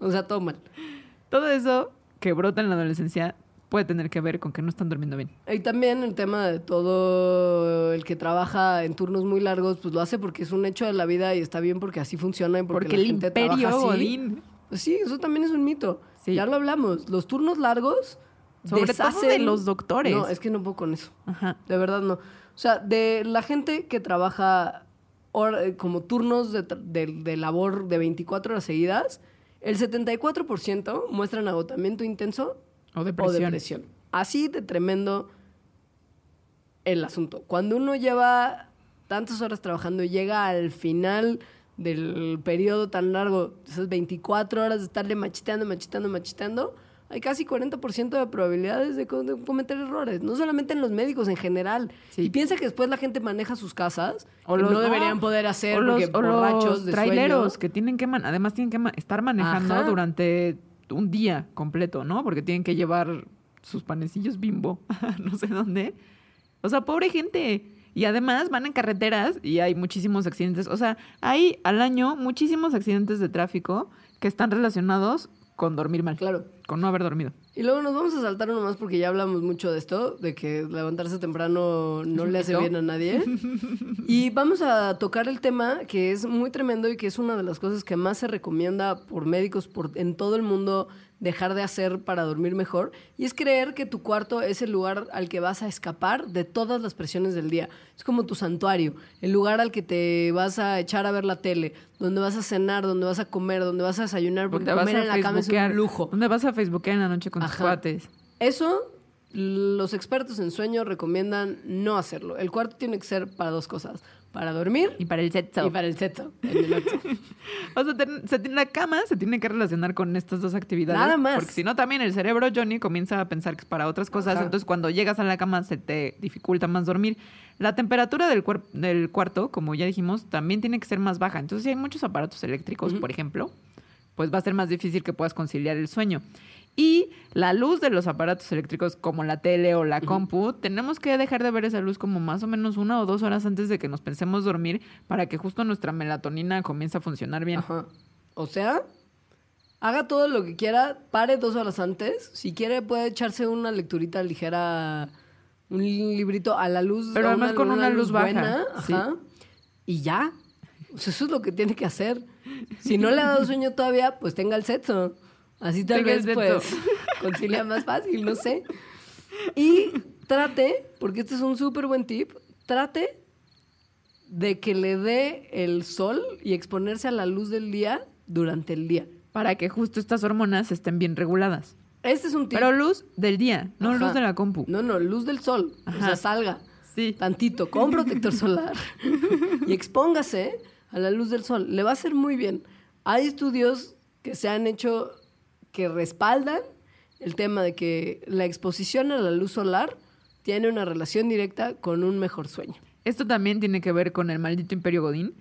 O sea, todo mal.
Todo eso que brota en la adolescencia puede tener que ver con que no están durmiendo bien.
Y también el tema de todo el que trabaja en turnos muy largos, pues lo hace porque es un hecho de la vida y está bien porque así funciona y porque,
Porque,
la
el
gente
imperio
trabaja así. Pues sí, eso también es un mito.
Sí.
Ya lo hablamos. Los turnos largos.
sobre todo de
deshacen-
los doctores.
No, es que no puedo con eso.
Ajá.
De verdad no. O sea, de la gente que trabaja eh, como turnos de- de labor de 24 horas seguidas, el 74% muestran agotamiento intenso
O
o
depresión.
Así de tremendo el asunto. Cuando uno lleva tantas horas trabajando y llega al final del periodo tan largo, esas 24 horas de estarle macheteando, macheteando, macheteando, hay casi 40% de probabilidades de, co- de cometer errores, no solamente en los médicos, en general.
Sí.
Y piensa que después la gente maneja sus casas,
O
que
los-
no deberían poder hacer
o los,
porque
o los
borrachos de
traileros
sueño.
que tienen que man- además tienen que ma- estar manejando
Ajá.
durante un día completo, ¿no? Porque tienen que llevar sus panecillos bimbo, no sé dónde. O sea, pobre gente. Y además van en carreteras y hay muchísimos accidentes. O sea, hay al año muchísimos accidentes de tráfico que están relacionados con dormir mal,
Claro.
con no haber dormido.
Y luego nos vamos a saltar uno más porque ya hablamos mucho de esto, de que levantarse temprano no le hace bien a nadie. y vamos a tocar el tema que es muy tremendo y que es una de las cosas que más se recomienda por médicos por, en todo el mundo dejar de hacer para dormir mejor. Y es creer que tu cuarto es el lugar al que vas a escapar de todas las presiones del día. Es como tu santuario, el lugar al que te vas a echar a ver la tele, donde vas a cenar, donde vas a comer, donde vas a desayunar, porque
Donde vas
comer
a
en la cama es un lujo.
Donde vas a facebookear en la noche con tus
Ajá.
cuates.
Eso, los expertos en sueño recomiendan no hacerlo. El cuarto tiene que ser para dos cosas: para dormir
Y para el sexo.
y para el sexo.
O sea, ten- se tiene- la cama se tiene que relacionar con estas dos actividades.
Nada más.
Porque si no, también el cerebro, Johnny, comienza a pensar que es para otras cosas.
Ajá.
Entonces, cuando llegas a la cama, se te dificulta más dormir. La temperatura del, del cuarto, como ya dijimos, también tiene que ser más baja. Entonces, si hay muchos aparatos eléctricos, por ejemplo, pues va a ser más difícil que puedas conciliar el sueño. Y la luz de los aparatos eléctricos, como la tele o la compu, tenemos que dejar de ver esa luz como más o menos una o dos horas antes de que nos pensemos dormir para que justo nuestra melatonina comience a funcionar bien.
Ajá. O sea, haga todo lo que quiera, pare dos horas antes. Si quiere, puede echarse una lecturita ligera, un librito a la luz.
Pero además con una luz baja,
buena,
sí.
Ajá. Y ya. Eso es lo que tiene que hacer. Si no le ha dado sueño todavía, pues tenga el sexo. Así tal vez, pues, concilia más fácil, no sé. Y trate, porque este es un súper buen tip, trate de que le dé el sol y exponerse a la luz del día durante el día.
para que justo estas hormonas estén bien reguladas.
Este es un tip.
Pero luz del día, no
Ajá.
luz de la compu.
No, no, luz del sol. O sea, salga
Sí.
tantito con protector solar y expóngase a la luz del sol. Le va a hacer muy bien. Hay estudios que se han hecho que respaldan el tema de que la exposición a la luz solar tiene una relación directa con un mejor sueño.
Esto también tiene que ver con el maldito imperio Godín,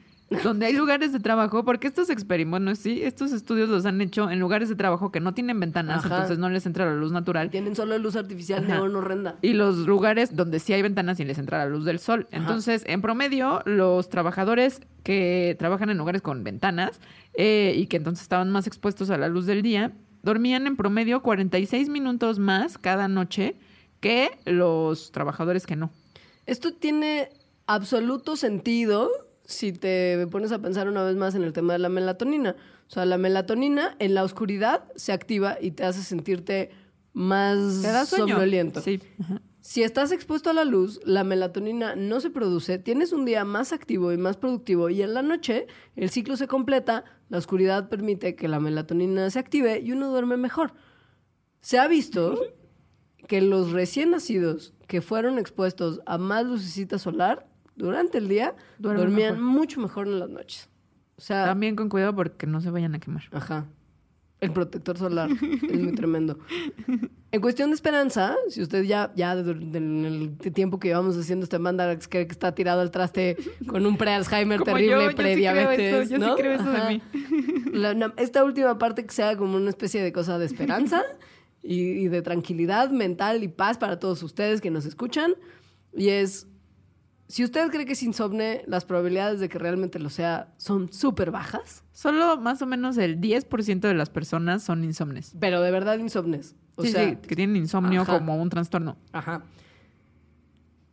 donde hay lugares de trabajo, porque estos experimentos, sí, estos estudios los han hecho en lugares de trabajo que no tienen ventanas,
Ajá.
entonces no les entra la luz natural.
Tienen solo luz artificial
Ajá.
neón horrenda.
Y los lugares donde sí hay ventanas y les entra la luz del sol. Entonces, en promedio, los trabajadores que trabajan en lugares con ventanas eh, y que entonces estaban más expuestos a la luz del día, dormían en promedio 46 minutos más cada noche que los trabajadores que no.
Esto tiene absoluto sentido si te pones a pensar una vez más en el tema de la melatonina. O sea, la melatonina en la oscuridad se activa y te hace sentirte más somnoliento.
Sí. Ajá.
Si estás expuesto a la luz, la melatonina no se produce, tienes un día más activo y más productivo y en la noche el ciclo se completa, la oscuridad permite que la melatonina se active y uno duerme mejor. Se ha visto que los recién nacidos que fueron expuestos a más lucecita solar durante el día dormían
mejor.
mucho mejor en las noches. O sea,
También con cuidado porque no se vayan a quemar.
Ajá. El protector solar es muy tremendo. En cuestión de esperanza, si usted ya, ya en el tiempo que llevamos haciendo este Mandarax cree que está tirado al traste con un pre-Alzheimer terrible,
yo, yo sí creo
prediabetes,
eso, yo sí
¿no?
creo eso de mí.
La- esta última parte que sea como una especie de cosa de esperanza y, y de tranquilidad mental y paz para todos ustedes que nos escuchan. Y es, si usted cree que es insomne, las probabilidades de que realmente lo sea son súper bajas.
Solo más o menos el 10% de las personas son insomnes.
Pero de verdad insomnes. O
sí,
sea,
sí, que tienen insomnio
ajá.
como un trastorno.
Ajá.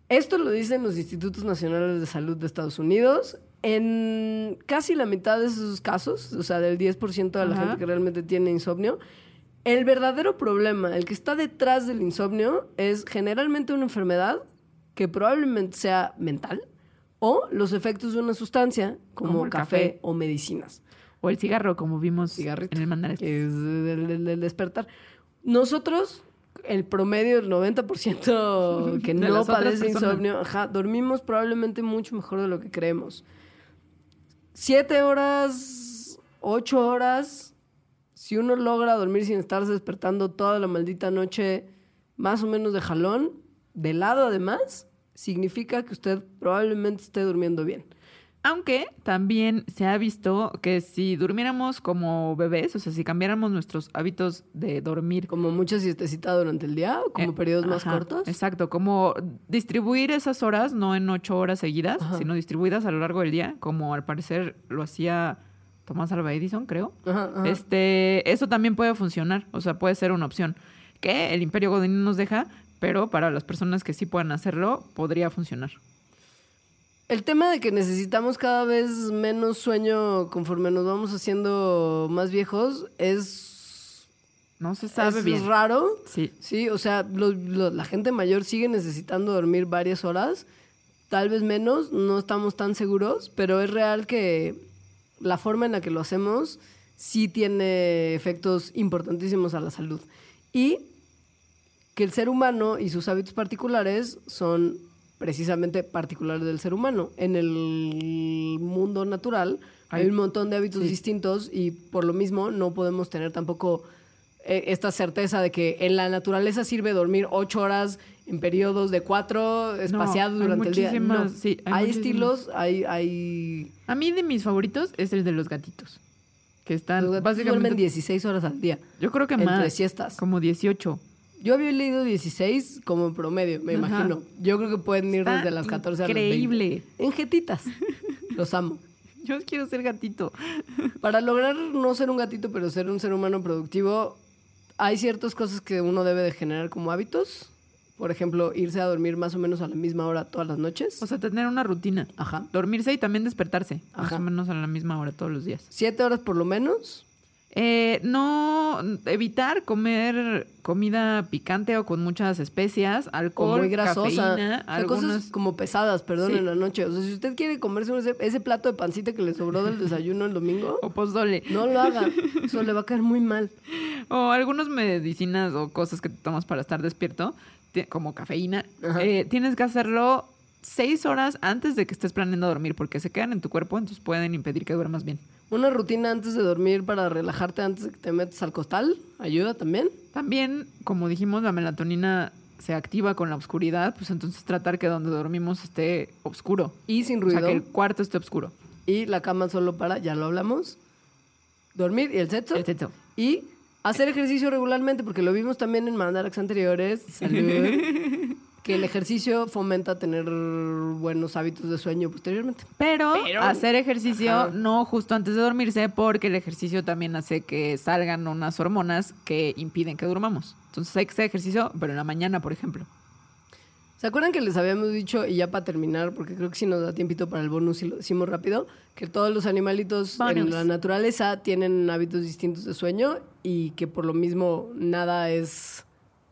Esto lo dicen los Institutos Nacionales de Salud de Estados Unidos. En casi la mitad de esos casos, o sea, del 10% de la
Ajá.
gente que realmente tiene insomnio, el verdadero problema, el que está detrás del insomnio, es generalmente una enfermedad que probablemente sea mental o los efectos de una sustancia como,
Como el
café,
café.
o medicinas.
O el cigarro, como vimos
Cigarrito.
en el mandar.
que es del, del- del despertar. Nosotros, el promedio, el 90% que no padece insomnio, ajá, dormimos probablemente mucho mejor de lo que creemos. Siete horas, ocho horas, si uno logra dormir sin estarse despertando toda la maldita noche, más o menos de jalón, de lado además, significa que usted probablemente esté durmiendo bien.
Aunque también se ha visto que si durmiéramos como bebés, o sea, si cambiáramos nuestros hábitos de dormir
Como mucha siestecita durante el día, o como
Eh,
periodos más
ajá,
cortos.
Exacto, como distribuir esas horas, no en ocho horas seguidas,
Ajá.
sino distribuidas a lo largo del día, como al parecer lo hacía Tomás Alva Edison, creo.
Ajá.
Este, eso también puede funcionar, o sea, puede ser una opción que el Imperio Godín nos deja, pero para las personas que sí puedan hacerlo, podría funcionar.
El tema de que necesitamos cada vez menos sueño conforme nos vamos haciendo más viejos es,
No se sabe
es
bien.
raro.
Sí.
Sí, o sea, lo- lo- la gente mayor sigue necesitando dormir varias horas, tal vez menos, no estamos tan seguros, pero es real que la forma en la que lo hacemos sí tiene efectos importantísimos a la salud. Y que el ser humano y sus hábitos particulares son precisamente particulares del ser humano. En el mundo natural hay,
Hay-
un montón de hábitos
sí.
distintos y por lo mismo no podemos tener tampoco eh, esta certeza de que en la naturaleza sirve dormir ocho horas en periodos de cuatro espaciados
hay
durante el día. No.
sí, hay
estilos, hay, hay
A mí de mis favoritos es el de los gatitos, que están
los gatos
básicamente...
duermen 16 horas al día.
Yo creo que
entre
más.
siestas.
Como 18.
Yo había leído 16 como promedio, me
Ajá.
imagino. Yo creo que pueden ir
Está
desde las 14 a las 20.
increíble.
En jetitas. Los amo.
Yo quiero ser gatito.
Para lograr no ser un gatito, pero ser un ser humano productivo, hay ciertas cosas que uno debe de generar como hábitos. Por ejemplo, irse a dormir más o menos a la misma hora todas las noches.
O sea, tener una rutina.
Ajá.
Dormirse y también despertarse. Más
Ajá.
o menos a la misma hora todos los días.
Siete horas por lo menos.
Eh, no evitar comer comida picante o con muchas especias,
O
alcohol,
muy grasosa.
cafeína,
O sea,
algunas...
cosas como pesadas, perdón,
Sí.
en la noche. O sea, si usted quiere comerse ese, ese plato de pancita que le sobró del desayuno el domingo,
o pozole.
no lo haga. Eso le va a caer muy mal.
O algunas medicinas o cosas que te tomas para estar despierto, como cafeína. Eh, tienes que hacerlo seis horas antes de que estés planeando dormir, porque se quedan en tu cuerpo, entonces pueden impedir que duermas bien.
Una rutina antes de dormir para relajarte antes de que te metes al costal ayuda también.
También, como dijimos, la melatonina se activa con la oscuridad, pues entonces tratar que donde dormimos esté oscuro.
Y sin
O
ruido.
sea, que el cuarto esté oscuro.
Y la cama solo para, ya lo hablamos, dormir y el sexo.
El sexo.
Y hacer ejercicio regularmente, porque lo vimos también en mandarax anteriores. Salud. que el ejercicio fomenta tener buenos hábitos de sueño posteriormente.
Pero,
Pero-
hacer ejercicio
Ajá.
no justo antes de dormirse, porque el ejercicio también hace que salgan unas hormonas que impiden que durmamos. Entonces hay que hacer ejercicio, pero en la mañana, por ejemplo.
¿Se acuerdan que les habíamos dicho, y ya para terminar, porque creo que si nos da tiempito para el bonus y lo decimos rápido, que todos los animalitos en
Bonus.
la naturaleza tienen hábitos distintos de sueño y que por lo mismo nada es,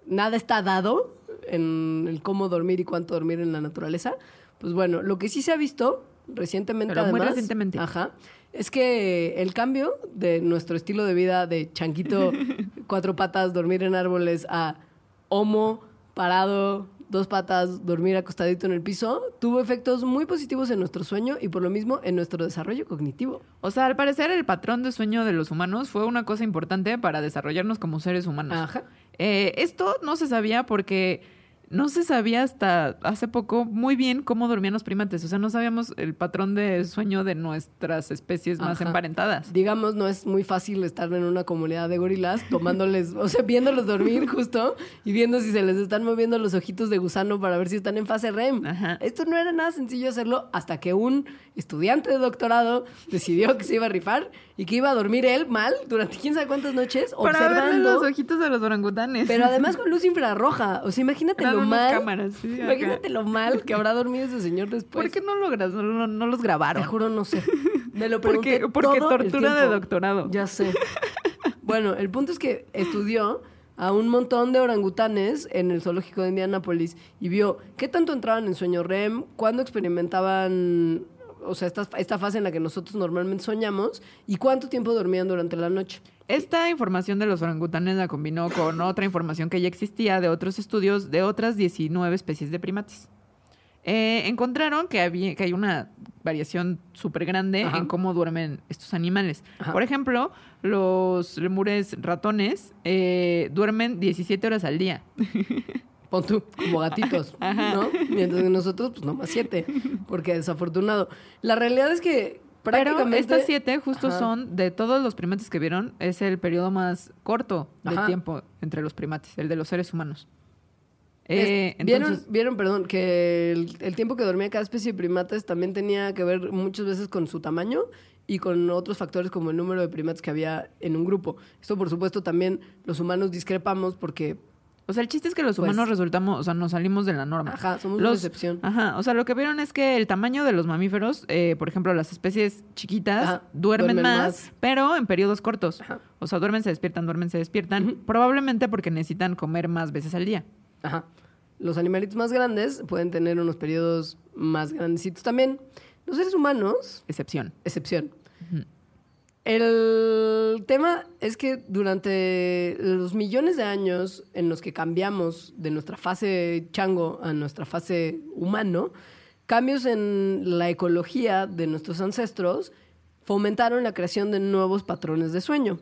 nada está dado en el cómo dormir y cuánto dormir en la naturaleza? Pues bueno, lo que sí se ha visto recientemente,
Pero muy
además,
recientemente.
Ajá, es que el cambio de nuestro estilo de vida de chanquito, cuatro patas, dormir en árboles, a homo, parado, dos patas, dormir acostadito en el piso, tuvo efectos muy positivos en nuestro sueño y por lo mismo en nuestro desarrollo cognitivo.
O sea, al parecer el patrón de sueño de los humanos fue una cosa importante para desarrollarnos como seres humanos.
Ajá.
Eh, esto no se sabía porque no se sabía hasta hace poco muy bien cómo dormían los primates. O sea, no sabíamos el patrón de sueño de nuestras especies más
Ajá.
emparentadas.
Digamos, no es muy fácil estar en una comunidad de gorilas tomándoles, o sea, viéndolos dormir justo y viendo si se les están moviendo los ojitos de gusano para ver si están en fase REM.
Ajá.
Esto no era nada sencillo hacerlo hasta que un estudiante de doctorado decidió que se iba a rifar y que iba a dormir él mal durante quién sabe cuántas noches
Para verle
observando.
los ojitos de los orangutanes.
Pero además con luz infrarroja. O sea, imagínate lo mal.
cámaras, sí, ajá.
imagínate lo mal que habrá dormido ese señor después.
¿Por qué no, logras, no, no- no los
Te
grabaron?
juro, no sé. Me lo pregunté
Porque, porque
todo el
tortura de doctorado.
Ya sé. Bueno, el punto es que estudió a un montón de orangutanes en el zoológico de Indianápolis y vio qué tanto entraban en sueño REM, cuándo experimentaban, o sea, esta, esta fase en la que nosotros normalmente soñamos y cuánto tiempo dormían durante la noche.
Esta información de los orangutanes la combinó con otra información que ya existía de otros estudios de otras 19 especies de primates. Eh, encontraron que, había, que hay una variación súper grande
Ajá.
en cómo duermen estos animales.
Ajá.
Por ejemplo, los lemures ratones eh, duermen 17 horas al día.
Pon tú, como gatitos, ¿no? Mientras que nosotros, pues nomás siete, porque desafortunado. La realidad es que
Pero estas siete justo
Ajá.
son, de todos los primates que vieron, es el periodo más corto de
Ajá.
tiempo entre los primates, el de los seres humanos.
Es-
Eh,
¿Vieron,
entonces,
vieron, perdón, que el, el tiempo que dormía cada especie de primates también tenía que ver muchas veces con su tamaño y con otros factores como el número de primates que había en un grupo. Esto, por supuesto, también los humanos discrepamos porque,
o sea, el chiste es que los
Pues-
humanos resultamos, o sea, nos salimos de la norma.
ajá, somos una
Los-
excepción.
Ajá, o sea, lo que vieron es que el tamaño de los mamíferos, eh, por ejemplo, las especies chiquitas,
Ajá,
duermen,
duermen
más,
más.
pero en periodos cortos.
Ajá.
O sea, duermen, se despiertan, duermen, se despiertan, probablemente porque necesitan comer más veces al día.
Ajá. Los animalitos más grandes pueden tener unos periodos más grandecitos también. Los seres humanos
Excepción.
excepción. El tema es que durante los millones de años en los que cambiamos de nuestra fase chango a nuestra fase humano, cambios en la ecología de nuestros ancestros fomentaron la creación de nuevos patrones de sueño.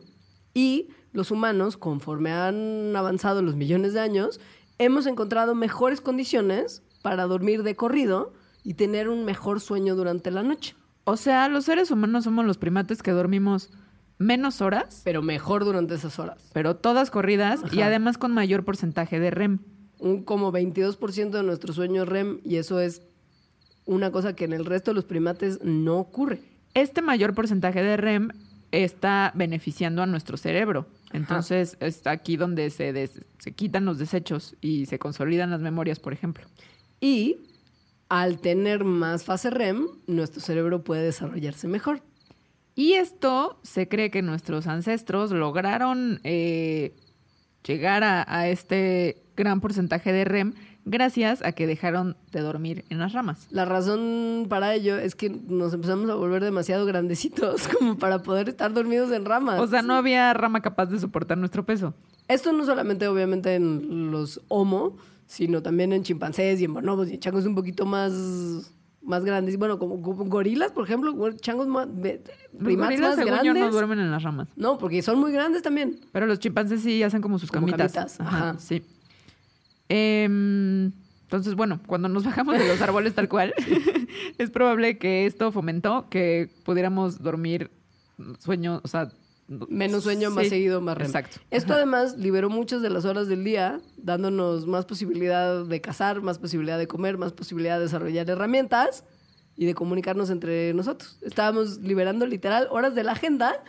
Y los humanos, conforme han avanzado los millones de años, hemos encontrado mejores condiciones para dormir de corrido y tener un mejor sueño durante la noche.
O sea, los seres humanos somos los primates que dormimos menos horas,
pero mejor durante esas horas.
pero todas corridas y
Ajá.
además con mayor porcentaje de REM.
Un como 22% de nuestro sueño es REM y eso es una cosa que en el resto de los primates no ocurre.
Este mayor porcentaje de REM está beneficiando a nuestro cerebro. Entonces, está aquí donde se, des- se quitan los desechos y se consolidan las memorias, por ejemplo.
Y al tener más fase REM, nuestro cerebro puede desarrollarse mejor.
Y esto se cree que nuestros ancestros lograron eh, llegar a, a este gran porcentaje de REM gracias a que dejaron de dormir en las ramas.
La razón para ello es que nos empezamos a volver demasiado grandecitos como para poder estar dormidos en ramas.
O sea, no había rama capaz de soportar nuestro peso.
Esto no solamente obviamente en los homo, sino también en chimpancés y en bonobos y en changos un poquito más, más grandes. Bueno, como, como gorilas, por ejemplo, changos más, primates
gorilas,
más
según
grandes.
yo, no duermen en las ramas.
No, porque son muy grandes también.
Pero los chimpancés sí hacen como sus
Como
camitas.
camitas,
Ajá,
ajá.
sí. Em, entonces, bueno, cuando nos bajamos de los árboles tal cual, es probable que esto fomentó que pudiéramos dormir sueño, o sea...
Menos sueño, más seguido, más REM.
Exacto.
Esto
Ajá.
además liberó muchas de las horas del día, dándonos más posibilidad de cazar, más posibilidad de comer, más posibilidad de desarrollar herramientas y de comunicarnos entre nosotros. Estábamos liberando literal horas de la agenda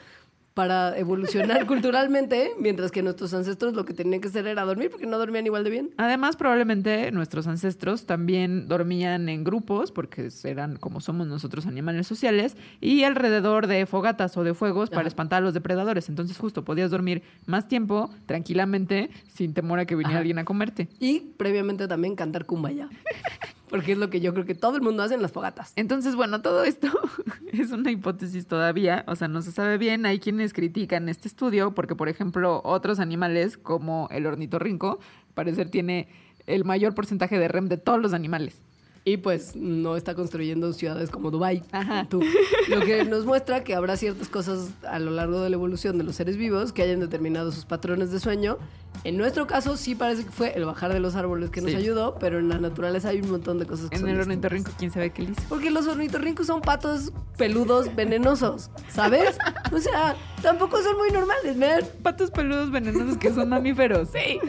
para evolucionar culturalmente, mientras que nuestros ancestros lo que tenían que hacer era dormir porque no dormían igual de bien.
Además, probablemente nuestros ancestros también dormían en grupos, porque eran como somos nosotros animales sociales, y alrededor de fogatas o de fuegos para
Ajá.
espantar a los depredadores. Entonces, justo podías dormir más tiempo, tranquilamente, sin temor a que viniera
Ajá.
alguien a comerte.
Y previamente también cantar kumbaya, porque es lo que yo creo que todo el mundo hace en las fogatas.
Entonces, bueno, todo esto es una hipótesis todavía, o sea, no se sabe bien. Hay quienes critican este estudio porque, por ejemplo, otros animales como el ornitorrinco, parecer tiene el mayor porcentaje de REM de todos los animales.
Y pues no está construyendo ciudades como. Tú. Lo que nos muestra que habrá ciertas cosas a lo largo de la evolución de los seres vivos que hayan determinado sus patrones de sueño. En nuestro caso sí parece que fue el bajar de los árboles que nos
Sí.
ayudó, pero en la naturaleza hay un montón de cosas que
En
son
el ornitorrinco, quién sabe qué le hizo.
Porque los ornitorrincos son patos peludos venenosos, ¿sabes? O sea, tampoco son muy normales, man.
Patos peludos venenosos que son mamíferos. Sí.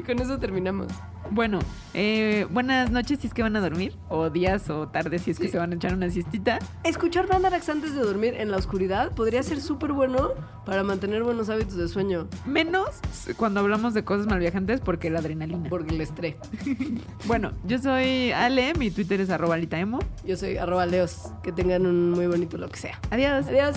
Con eso terminamos.
Bueno, eh, buenas noches si es que van a dormir, o días o tardes si es que
Sí.
se van a echar una siestita.
Escuchar Mandarax antes de dormir en la oscuridad podría ser súper bueno para mantener buenos hábitos de sueño,
Menos cuando hablamos de cosas malviajantes porque la adrenalina.
porque el estrés.
Bueno, yo soy Ale, mi Twitter es arroba alitaemo.
Yo soy arroba leos. Que tengan un muy bonito lo que sea.
Adiós.
Adiós.